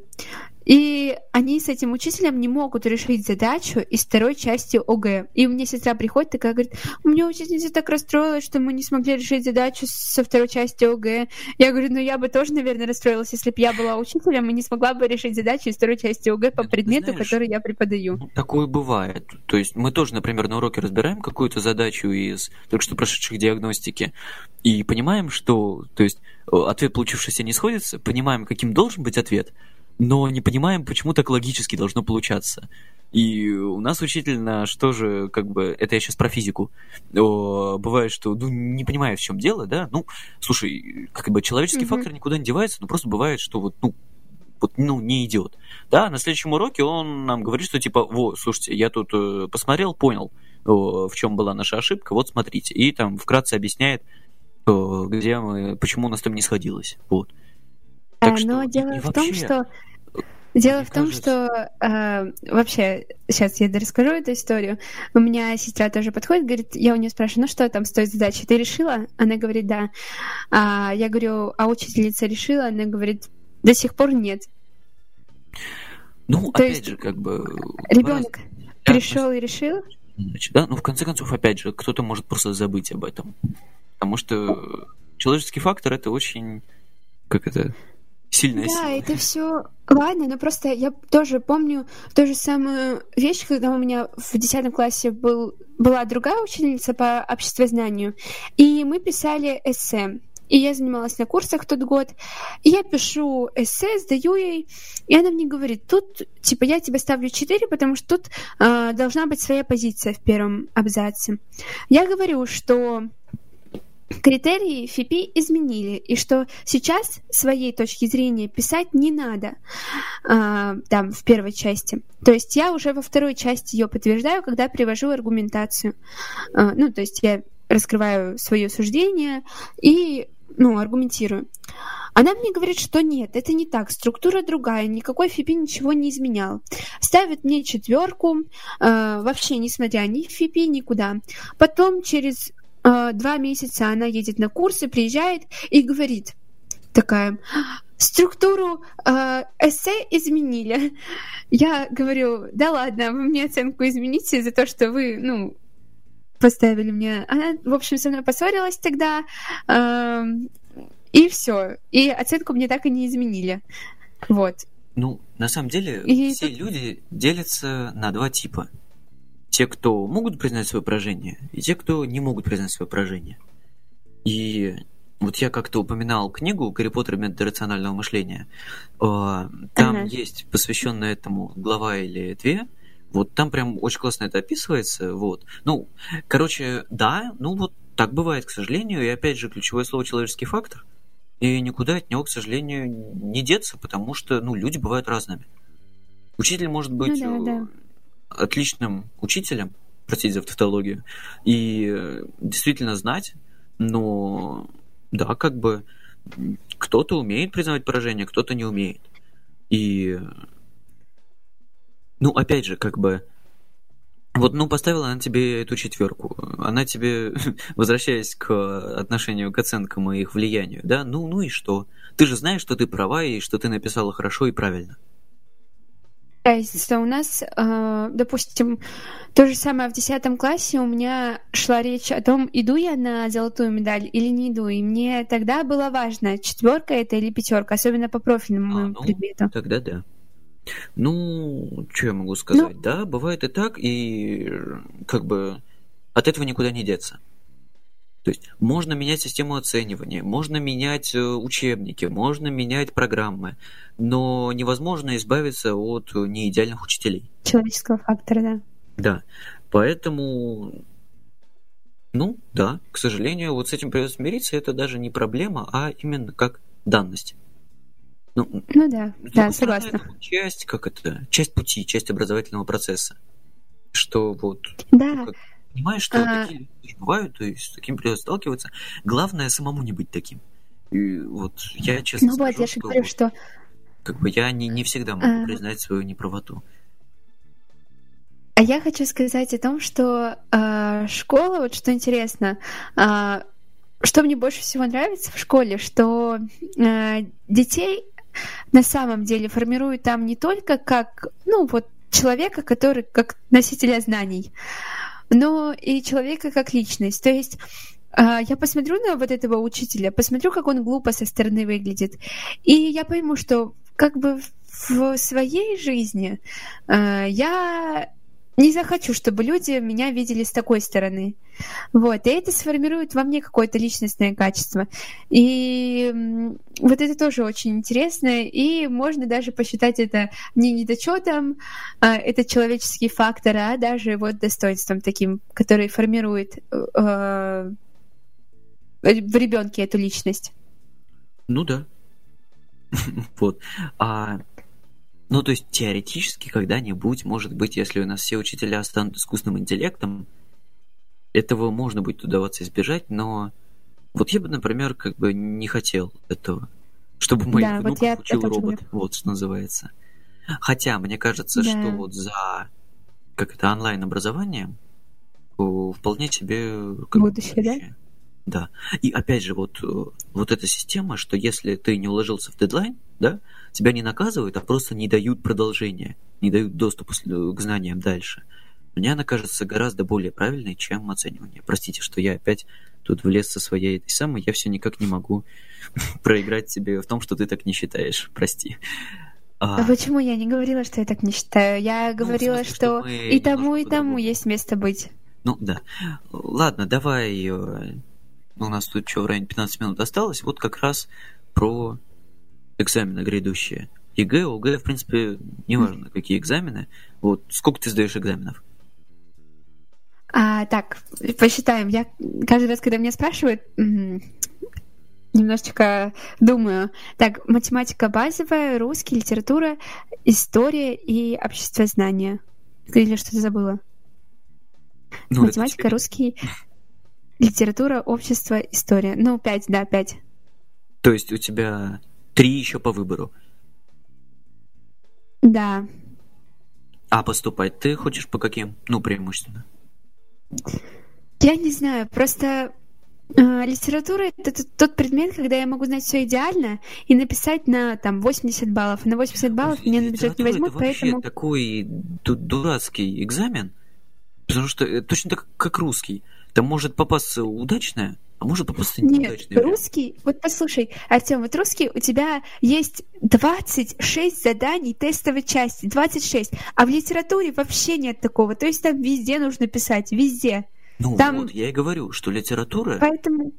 [SPEAKER 3] И они с этим учителем не могут решить задачу из второй части ОГЭ. И меня сестра приходит такая, говорит, у меня учительница так расстроилась, что мы не смогли решить задачу со второй части ОГЭ. Я говорю, ну я бы тоже, наверное, расстроилась, если бы я была учителем и не смогла бы решить задачу из второй части ОГЭ по предмету, знаешь, который я преподаю.
[SPEAKER 2] Ну, такое бывает. То есть мы тоже, например, на уроке разбираем какую-то задачу из только что прошедших диагностики и понимаем, что, то есть ответ получившийся не сходится, понимаем, каким должен быть ответ, но не понимаем, почему так логически должно получаться. И у нас учитель наш тоже, как бы, это я сейчас про физику, о, бывает, что, ну, не понимаю, в чем дело, да, ну, слушай, как бы человеческий mm-hmm. фактор никуда не девается, но просто бывает, что вот, ну, вот, ну, не идет. Да, на следующем уроке он нам говорит, что типа, во, слушайте, я тут э, посмотрел, понял, о, в чем была наша ошибка, вот смотрите. И там вкратце объясняет, о, где мы, почему у нас там не сходилось. Вот.
[SPEAKER 3] Так что, Но дело в том, что Дело в том, кажется... что э, вообще, сейчас я расскажу эту историю. У меня сестра тоже подходит, говорит, я у нее спрашиваю, ну что там с той задачей, ты решила? Она говорит, да. А, я говорю, а учительница решила? Она говорит, до сих пор нет.
[SPEAKER 2] Ну, То опять есть, же, как бы...
[SPEAKER 3] Ребенок пришел и решил?
[SPEAKER 2] Значит, да, ну в конце концов, опять же, кто-то может просто забыть об этом. Потому что человеческий фактор это очень, как это, сильная
[SPEAKER 3] да,
[SPEAKER 2] сила.
[SPEAKER 3] Да, это все ладно, но просто я тоже помню ту же самую вещь, когда у меня в 10 классе был, была другая учительница по обществознанию, и мы писали эссе. И я занималась на курсах тот год. И я пишу эссе, сдаю ей, и она мне говорит, тут, типа, я тебе ставлю 4, потому что тут э, должна быть своя позиция в первом абзаце. Я говорю, что критерии ФИПИ изменили, и что сейчас своей точки зрения писать не надо а, там в первой части. То есть я уже во второй части ее подтверждаю, когда привожу аргументацию. А, ну, то есть я раскрываю свое суждение и ну, аргументирую. Она мне говорит, что нет, это не так, структура другая, никакой ФИПИ ничего не изменял. Ставит мне четверку, э, вообще несмотря ни в ФИПИ, никуда. Потом через э, два месяца она едет на курсы, приезжает и говорит такая, структуру э, эссе изменили. Я говорю, да ладно, вы мне оценку измените за то, что вы, ну, поставили мне. Она, в общем, со мной поссорилась тогда, э, и все. И оценку мне так и не изменили. Вот.
[SPEAKER 2] Ну, на самом деле, и все тут... люди делятся на два типа те, кто могут признать свое поражение, и те, кто не могут признать свое поражение. И вот я как-то упоминал книгу «Гарри Поттер. Метод рационального мышления». А, там ага. есть посвященная этому глава или две. Вот там прям очень классно это описывается. Вот. Ну, короче, да, ну вот так бывает, к сожалению. И опять же, ключевое слово «человеческий фактор». И никуда от него, к сожалению, не деться, потому что, ну, люди бывают разными. Учитель может ну быть ну, да, да отличным учителем, простите за тавтологию, и действительно знать, но да, как бы кто-то умеет признавать поражение, кто-то не умеет. И ну, опять же, как бы Вот, ну, поставила она тебе эту четверку. Она тебе, [LAUGHS] возвращаясь к отношению к оценкам и их влиянию, да, ну, ну и что? Ты же знаешь, что ты права и что ты написала хорошо и правильно.
[SPEAKER 3] Разница. У нас, э, допустим, то же самое в 10 классе у меня шла речь о том, иду я на золотую медаль или не иду. И мне тогда было важно, четверка это или пятерка, особенно по профильному а,
[SPEAKER 2] ну,
[SPEAKER 3] предмету.
[SPEAKER 2] Тогда да. Ну, что я могу сказать? Ну, да, бывает и так, и как бы от этого никуда не деться. То есть можно менять систему оценивания, можно менять э, учебники, можно менять программы, но невозможно избавиться от неидеальных учителей.
[SPEAKER 3] Человеческого фактора, да.
[SPEAKER 2] Да. Поэтому, ну, да, к сожалению, вот с этим придется смириться, это даже не проблема, а именно как данность.
[SPEAKER 3] Ну, ну да, да, согласна.
[SPEAKER 2] Часть, как это, часть пути, часть образовательного процесса. Что вот...
[SPEAKER 3] Да.
[SPEAKER 2] Ну, как, понимаешь, что а... такие люди бывают, то есть с таким придется сталкиваться. Главное самому не быть таким. И вот я честно
[SPEAKER 3] ну, скажу, вот, я же говорю, что...
[SPEAKER 2] Как бы я не, не всегда могу а... признать свою неправоту.
[SPEAKER 3] А я хочу сказать о том, что э, школа, вот что интересно, э, что мне больше всего нравится в школе, что э, детей на самом деле формируют там не только как, ну вот человека, который как носителя знаний, но и человека как личность. То есть а, я посмотрю на вот этого учителя, посмотрю, как он глупо со стороны выглядит, и я пойму, что как бы в своей жизни а, я не захочу, чтобы люди меня видели с такой стороны. Вот. И это сформирует во мне какое-то личностное качество. И вот это тоже очень интересно. И можно даже посчитать это не недочетом, а это человеческий фактор, а даже вот достоинством таким, который формирует э, в ребенке эту личность.
[SPEAKER 2] Ну да. [LAUGHS] Вот. А ну, то есть теоретически когда-нибудь, может быть, если у нас все учителя станут искусственным интеллектом, этого можно будет удаваться избежать, но вот я бы, например, как бы не хотел этого, чтобы моих да, внуков вот учил робот, тебе. вот что называется. Хотя мне кажется, да. что вот за как это онлайн образование вполне себе
[SPEAKER 3] как будущее, будущее,
[SPEAKER 2] да? Да. И опять же вот вот эта система, что если ты не уложился в дедлайн, да, тебя не наказывают, а просто не дают продолжения, не дают доступа к знаниям дальше. Мне она кажется гораздо более правильной, чем оценивание. Простите, что я опять тут влез со своей этой самой, я все никак не могу [LAUGHS] проиграть тебе в том, что ты так не считаешь. Прости.
[SPEAKER 3] А, а почему я не говорила, что я так не считаю? Я ну, говорила, смысле, что, что и тому, и тому есть место быть.
[SPEAKER 2] Ну да. Ладно, давай. Э, у нас тут что, в районе 15 минут осталось. Вот как раз про экзамены грядущие. ЕГЭ, ОГЭ, в принципе, неважно, какие экзамены. Вот сколько ты сдаешь экзаменов?
[SPEAKER 3] А, так, посчитаем. Я каждый раз, когда меня спрашивают, немножечко думаю. Так, математика базовая, русский, литература, история и обществознание. Или что-то забыла? Ну, математика, русский, литература, общество, история. Ну, пять, да, пять.
[SPEAKER 2] То есть у тебя Три еще по выбору.
[SPEAKER 3] Да.
[SPEAKER 2] А поступать ты хочешь по каким? Ну, преимущественно.
[SPEAKER 3] Я не знаю, просто э, литература это тот, предмет, когда я могу знать все идеально и написать на там 80 баллов. На 80 баллов меня на бюджет не возьмут,
[SPEAKER 2] это
[SPEAKER 3] поэтому...
[SPEAKER 2] такой дурацкий экзамен, потому что э, точно так, как русский. Там может попасться удачное, а может попасться неудачный
[SPEAKER 3] Нет, русский, вот послушай, Артем, вот русский у тебя есть 26 заданий тестовой части, 26, а в литературе вообще нет такого, то есть там везде нужно писать, везде.
[SPEAKER 2] Ну там... вот, я и говорю, что литература
[SPEAKER 3] Поэтому...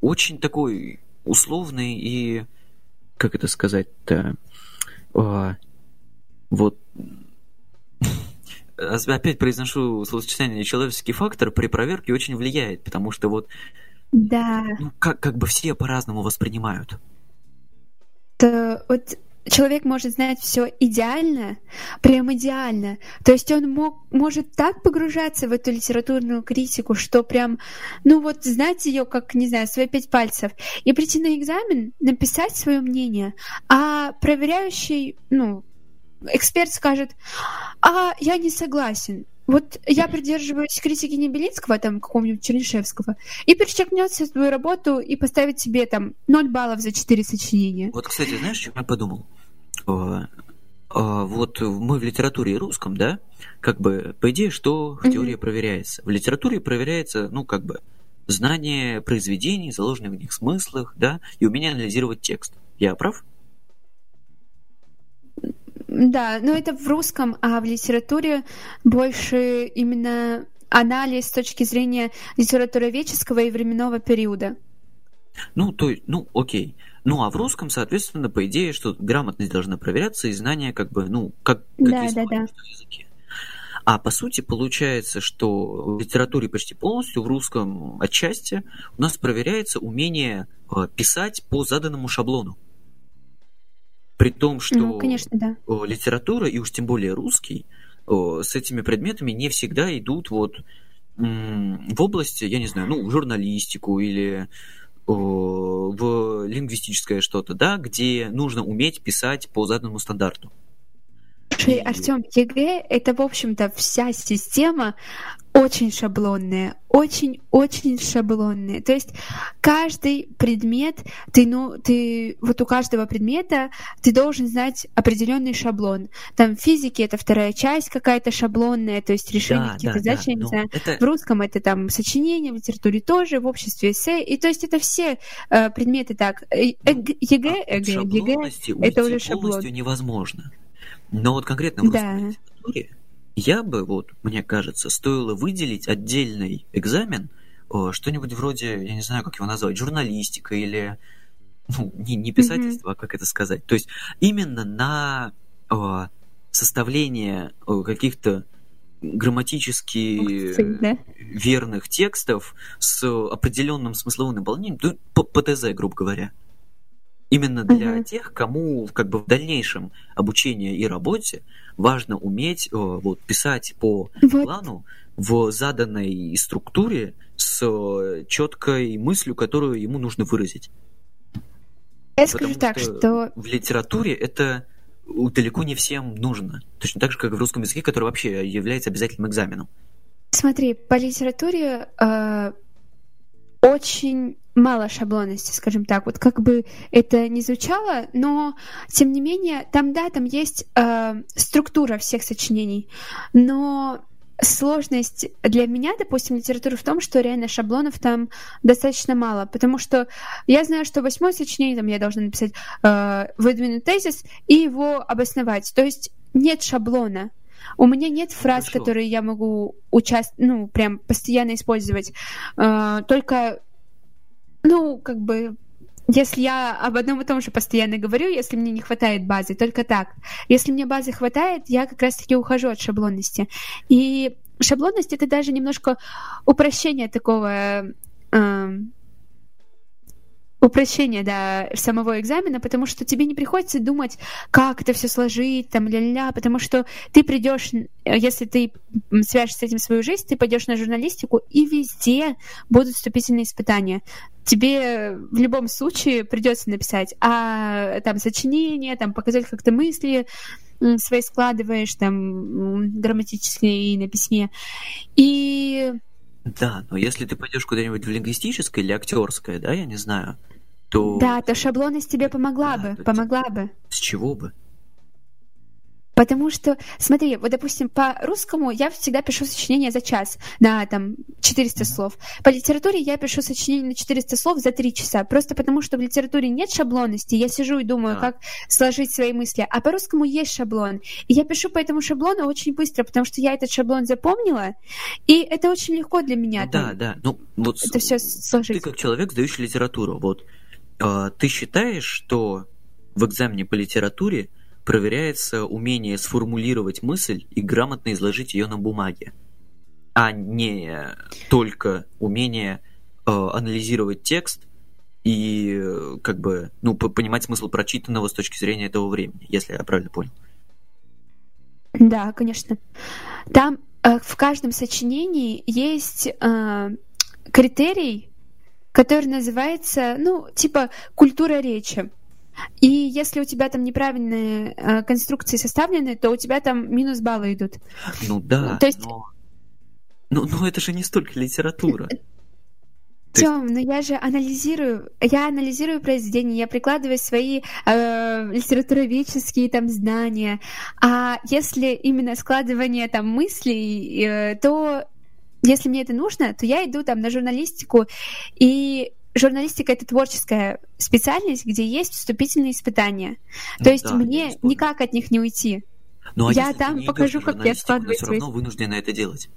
[SPEAKER 2] очень такой условный и, как это сказать-то, а, вот [LAUGHS] опять произношу словосочетание человеческий фактор при проверке очень влияет, потому что вот
[SPEAKER 3] да.
[SPEAKER 2] Ну, как, как бы все по-разному воспринимают.
[SPEAKER 3] То, вот человек может знать все идеально, прям идеально. То есть он мог, может так погружаться в эту литературную критику, что прям, ну вот знать ее как, не знаю, свои пять пальцев, и прийти на экзамен, написать свое мнение, а проверяющий, ну, эксперт скажет, а я не согласен. Вот я придерживаюсь критики Небелинского, там, какого-нибудь Чернышевского, и перечеркнет всю свою работу и поставит себе там 0 баллов за 4 сочинения.
[SPEAKER 2] Вот, кстати, знаешь, что я подумал? А, а, вот мы в литературе и русском, да, как бы, по идее, что в теории mm-hmm. проверяется? В литературе проверяется, ну, как бы, знание произведений, заложенных в них смыслах, да, и умение анализировать текст. Я прав?
[SPEAKER 3] Да, но это в русском, а в литературе больше именно анализ с точки зрения литературоведческого и временного периода.
[SPEAKER 2] Ну, то есть, ну, окей. Ну, а в русском, соответственно, по идее, что грамотность должна проверяться и знания, как бы, ну, как,
[SPEAKER 3] да, да, да.
[SPEAKER 2] языке. А по сути получается, что в литературе почти полностью, в русском отчасти, у нас проверяется умение э, писать по заданному шаблону. При том, что
[SPEAKER 3] ну, конечно, да.
[SPEAKER 2] литература, и уж тем более русский, с этими предметами не всегда идут вот в области, я не знаю, ну, в журналистику или в лингвистическое что-то, да, где нужно уметь писать по заданному стандарту.
[SPEAKER 3] Слушай, Артем, ЕГЭ это, в общем-то, вся система очень шаблонная, очень-очень шаблонная. То есть каждый предмет, ты, ну, ты, вот у каждого предмета ты должен знать определенный шаблон. Там в физике это вторая часть какая-то шаблонная, то есть решение да, каких-то да, задач, да, я не знаю. Это... В русском это там сочинение, в литературе тоже, в обществе эссе. И то есть это все э, предметы так. Э, э, ЕГЭ,
[SPEAKER 2] а ЕГЭ, ЕГЭ, это уже шаблон. невозможно. Но вот конкретно в да. литературе я бы, вот, мне кажется, стоило выделить отдельный экзамен, что-нибудь вроде, я не знаю, как его назвать, журналистика или ну, не, не писательство, mm-hmm. а как это сказать. То есть именно на о, составление о, каких-то грамматически да? верных текстов с определенным смысловым наполнением, по, по ТЗ, грубо говоря. Именно для uh-huh. тех, кому как бы в дальнейшем обучении и работе важно уметь э, вот, писать по вот. плану в заданной структуре с э, четкой мыслью, которую ему нужно выразить.
[SPEAKER 3] Я скажу так, что, что
[SPEAKER 2] в литературе это далеко не всем нужно. Точно так же, как и в русском языке, который вообще является обязательным экзаменом.
[SPEAKER 3] Смотри, по литературе э, очень мало шаблонности, скажем так. Вот как бы это ни звучало, но тем не менее, там, да, там есть э, структура всех сочинений, но сложность для меня, допустим, литературы в том, что реально шаблонов там достаточно мало, потому что я знаю, что восьмое сочинение там я должна написать э, выдвинуть тезис и его обосновать. То есть нет шаблона. У меня нет фраз, Хорошо. которые я могу участвовать, ну, прям постоянно использовать. Э, только ну, как бы, если я об одном и том же постоянно говорю, если мне не хватает базы, только так. Если мне базы хватает, я как раз-таки ухожу от шаблонности. И шаблонность это даже немножко упрощение такого э, упрощение да, самого экзамена, потому что тебе не приходится думать, как это все сложить, там, ля-ля, потому что ты придешь, если ты свяжешь с этим свою жизнь, ты пойдешь на журналистику, и везде будут вступительные испытания. Тебе в любом случае придется написать, а там сочинение, там показать, как ты мысли свои складываешь, там грамматические на письме. И
[SPEAKER 2] да, но если ты пойдешь куда-нибудь в лингвистическое или актерское, да, я не знаю, то...
[SPEAKER 3] Да, то шаблонность тебе помогла да, бы, помогла бы.
[SPEAKER 2] С чего бы?
[SPEAKER 3] Потому что, смотри, вот, допустим, по русскому я всегда пишу сочинение за час на, там, 400 mm-hmm. слов. По литературе я пишу сочинение на 400 слов за 3 часа. Просто потому, что в литературе нет шаблонности. Я сижу и думаю, yeah. как сложить свои мысли. А по русскому есть шаблон. И я пишу по этому шаблону очень быстро, потому что я этот шаблон запомнила. И это очень легко для меня.
[SPEAKER 2] Да, там, да. Ну, вот
[SPEAKER 3] это все сложить.
[SPEAKER 2] Ты как человек, сдающий литературу, вот ты считаешь, что в экзамене по литературе проверяется умение сформулировать мысль и грамотно изложить ее на бумаге, а не только умение э, анализировать текст и как бы ну понимать смысл прочитанного с точки зрения этого времени, если я правильно понял.
[SPEAKER 3] Да, конечно. Там э, в каждом сочинении есть э, критерий, который называется, ну, типа культура речи. И если у тебя там неправильные э, конструкции составлены, то у тебя там минус баллы идут.
[SPEAKER 2] Ну да.
[SPEAKER 3] То есть
[SPEAKER 2] но Ну, ну это же не столько литература. [LAUGHS]
[SPEAKER 3] Тем, но я же анализирую, я анализирую произведения, я прикладываю свои э, литературоведческие там знания. А если именно складывание там мыслей, э, то если мне это нужно, то я иду там на журналистику и журналистика это творческая специальность, где есть вступительные испытания. Ну, То есть да, мне никак от них не уйти.
[SPEAKER 2] Ну, а я там покажу, как я складываю. Все равно вынуждена это делать.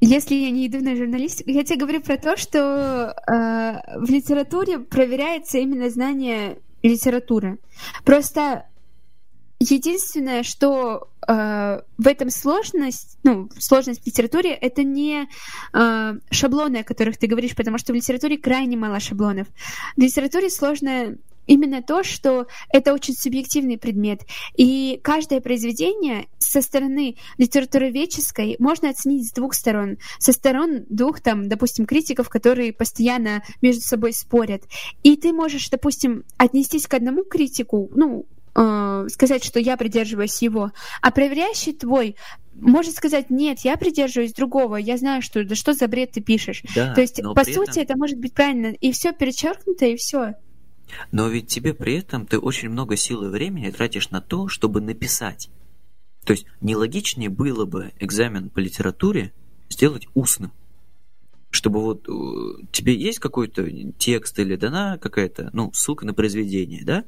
[SPEAKER 3] Если я не иду на журналистику, я тебе говорю про то, что э, в литературе проверяется именно знание литературы. Просто единственное, что э, в этом сложность, ну, сложность в литературе, это не э, шаблоны, о которых ты говоришь, потому что в литературе крайне мало шаблонов. В литературе сложно именно то, что это очень субъективный предмет. И каждое произведение со стороны литературоведческой можно оценить с двух сторон. Со сторон двух, там, допустим, критиков, которые постоянно между собой спорят. И ты можешь, допустим, отнестись к одному критику, ну, э, сказать, что я придерживаюсь его, а проверяющий твой может сказать, нет, я придерживаюсь другого, я знаю, что да что за бред ты пишешь. Да, То есть, по сути, этом... это может быть правильно, и все перечеркнуто, и все.
[SPEAKER 2] Но ведь тебе при этом ты очень много сил и времени тратишь на то, чтобы написать. То есть нелогичнее было бы экзамен по литературе сделать устным. Чтобы вот э, тебе есть какой-то текст или дана какая-то, ну, ссылка на произведение, да?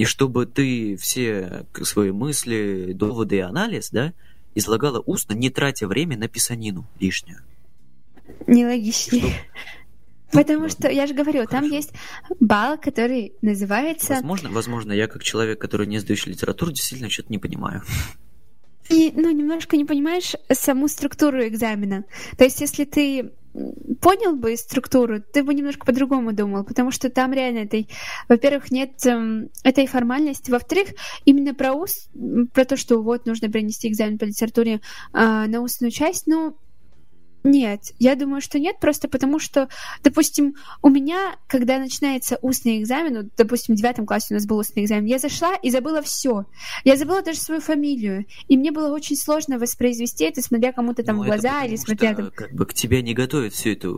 [SPEAKER 2] И чтобы ты все свои мысли, доводы и анализ, да, излагала устно, не тратя время на писанину лишнюю.
[SPEAKER 3] Нелогичнее. Чтобы [LAUGHS] Потому что, я же говорю, там есть балл, который называется...
[SPEAKER 2] Возможно, возможно, я как человек, который не сдающий литературу, действительно что-то не понимаю.
[SPEAKER 3] И, ну, немножко не понимаешь саму структуру экзамена. То есть, если ты понял бы структуру, ты бы немножко по-другому думал, потому что там реально этой, во-первых, нет эм, этой формальности, во-вторых, именно про ус, про то, что вот нужно принести экзамен по литературе э, на устную часть, ну, нет, я думаю, что нет, просто потому что, допустим, у меня, когда начинается устный экзамен, вот, допустим, в девятом классе у нас был устный экзамен, я зашла и забыла все. Я забыла даже свою фамилию. И мне было очень сложно воспроизвести это, смотря кому-то там ну, в глаза или смотря
[SPEAKER 2] что,
[SPEAKER 3] там...
[SPEAKER 2] Как бы к тебе не готовят все это,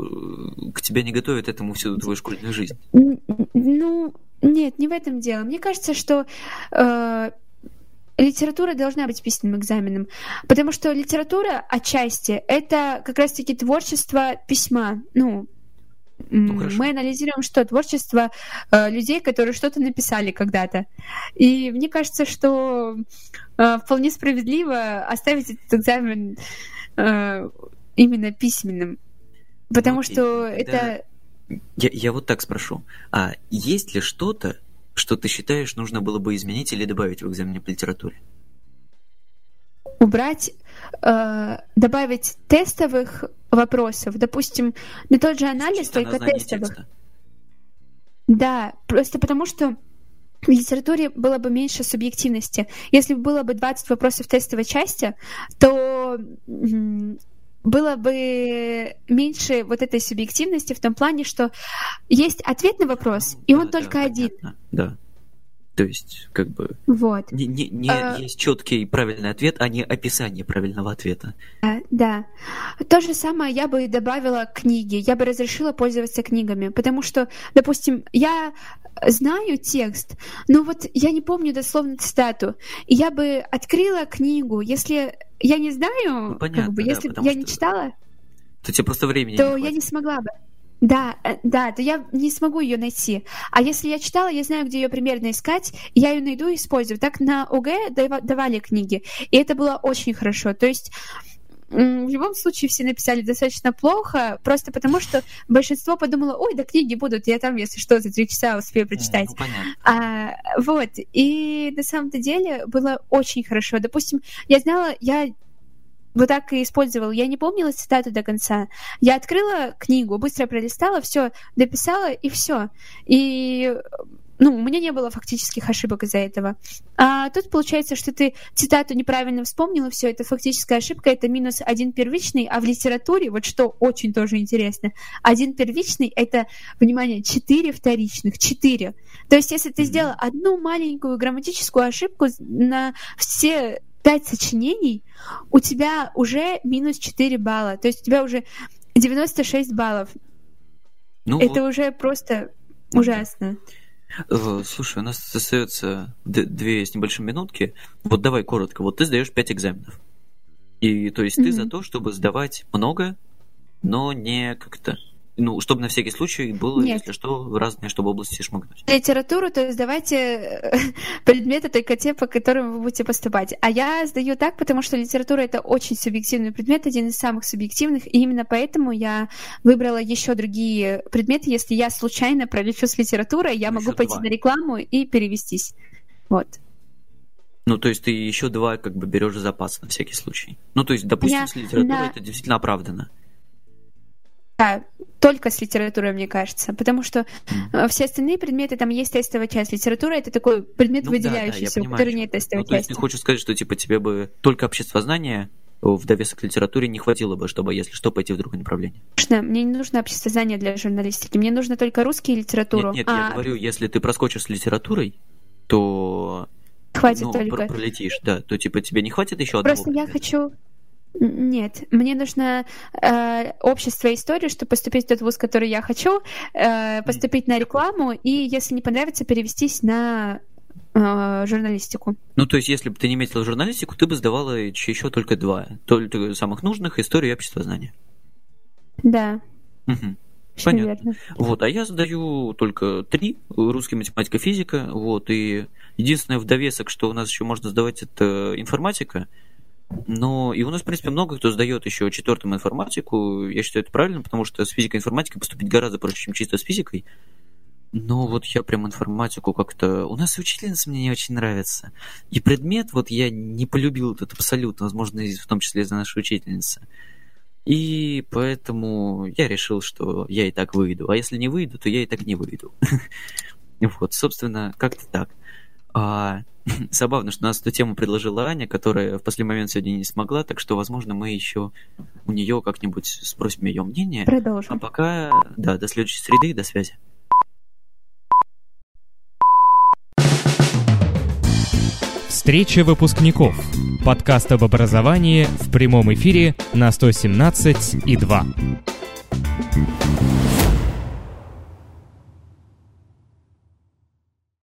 [SPEAKER 2] к тебе не готовят этому всю твою школьную жизнь.
[SPEAKER 3] Ну, нет, не в этом дело. Мне кажется, что э, литература должна быть письменным экзаменом, потому что литература отчасти это как раз-таки творчество письма, ну, ну мы анализируем что творчество э, людей, которые что-то написали когда-то. И мне кажется, что э, вполне справедливо оставить этот экзамен э, именно письменным. Потому ну, что это.
[SPEAKER 2] Я, я вот так спрошу. А есть ли что-то, что ты считаешь нужно было бы изменить или добавить в экзамене по литературе?
[SPEAKER 3] Убрать, э, добавить тестовых вопросов. Допустим, на тот же анализ, Чисто только тестовых. Текста. Да, просто потому что в литературе было бы меньше субъективности. Если бы было бы 20 вопросов тестовой части, то было бы меньше вот этой субъективности в том плане, что есть ответ на вопрос, и он да, только да, один. Понятно.
[SPEAKER 2] Да. То есть, как бы...
[SPEAKER 3] Вот.
[SPEAKER 2] Не, не, не а... есть четкий правильный ответ, а не описание правильного ответа.
[SPEAKER 3] А, да. То же самое я бы добавила книги. Я бы разрешила пользоваться книгами. Потому что, допустим, я знаю текст, но вот я не помню дословно цитату. И я бы открыла книгу, если я не знаю, ну, понятно, как бы, если да, я не читала,
[SPEAKER 2] то тебе просто времени
[SPEAKER 3] то не я не смогла бы. Да, э, да, то я не смогу ее найти. А если я читала, я знаю, где ее примерно искать, я ее найду и использую. Так на ОГЭ давали книги, и это было очень хорошо. То есть в любом случае все написали достаточно плохо, просто потому что большинство подумало, ой, да книги будут, я там, если что, за три часа успею прочитать. Ну, а, вот, и на самом-то деле было очень хорошо. Допустим, я знала, я вот так и использовал. Я не помнила цитату до конца. Я открыла книгу, быстро пролистала, все, дописала и все. И ну, у меня не было фактических ошибок из-за этого. А тут получается, что ты цитату неправильно вспомнила, все, это фактическая ошибка, это минус один первичный, а в литературе, вот что очень тоже интересно, один первичный — это, внимание, четыре вторичных, четыре. То есть, если ты сделала одну маленькую грамматическую ошибку на все 5 сочинений, у тебя уже минус 4 балла. То есть у тебя уже 96 баллов. Ну, Это вот... уже просто ужасно.
[SPEAKER 2] Э, слушай, у нас остается две с небольшим минутки. Вот давай коротко. Вот ты сдаешь 5 экзаменов. И то есть mm-hmm. ты за то, чтобы сдавать много, но не как-то ну, чтобы на всякий случай было, Нет. если что, разные, чтобы области шмыгнуть.
[SPEAKER 3] Литературу, то есть давайте э, [LAUGHS] предметы только те, по которым вы будете поступать. А я сдаю так, потому что литература — это очень субъективный предмет, один из самых субъективных, и именно поэтому я выбрала еще другие предметы. Если я случайно пролечу с литературой, я могу еще пойти два. на рекламу и перевестись. Вот.
[SPEAKER 2] Ну, то есть ты еще два как бы берешь запас на всякий случай. Ну, то есть, допустим, я, с литературой да. это действительно оправдано.
[SPEAKER 3] Да, только с литературой, мне кажется, потому что mm. все остальные предметы, там есть тестовая часть. Литература — это такой предмет ну, выделяющийся, да, да, у которого нет тестовой ну, части. То есть
[SPEAKER 2] ты хочешь сказать, что типа тебе бы только обществознание в довесок к литературе не хватило бы, чтобы, если что, пойти в другое направление.
[SPEAKER 3] Конечно, мне не нужно обществознание для журналистики, мне нужно только русский и литературу.
[SPEAKER 2] Нет, нет а... я говорю, если ты проскочишь с литературой, то
[SPEAKER 3] хватит ну, только.
[SPEAKER 2] пролетишь, да, то типа тебе не хватит еще одного.
[SPEAKER 3] Просто я хочу нет, мне нужно э, общество и историю, чтобы поступить в тот вуз, который я хочу, э, поступить на рекламу и, если не понравится, перевестись на э, журналистику.
[SPEAKER 2] Ну, то есть, если бы ты не метила журналистику, ты бы сдавала еще только два, только самых нужных историю и общество знания.
[SPEAKER 3] Да.
[SPEAKER 2] Угу. Понятно. Верно. Вот, а я сдаю только три: русский, математика, физика. Вот, и единственное в довесок, что у нас еще можно сдавать, это информатика. Но и у нас, в принципе, много кто сдает еще четвертому информатику. Я считаю, это правильно, потому что с физикой информатикой поступить гораздо проще, чем чисто с физикой. Но вот я прям информатику как-то... У нас учительница мне не очень нравится. И предмет вот я не полюбил этот абсолютно, возможно, в том числе из-за нашей учительницы. И поэтому я решил, что я и так выйду. А если не выйду, то я и так не выйду. [LAUGHS] Вот, собственно, как-то так. А, [LAUGHS] забавно, что нас эту тему предложила Аня, которая в последний момент сегодня не смогла, так что, возможно, мы еще у нее как-нибудь спросим ее мнение.
[SPEAKER 3] Продолжим.
[SPEAKER 2] А пока, да, до следующей среды, до связи.
[SPEAKER 1] Встреча выпускников. Подкаст об образовании в прямом эфире на 117 и 2.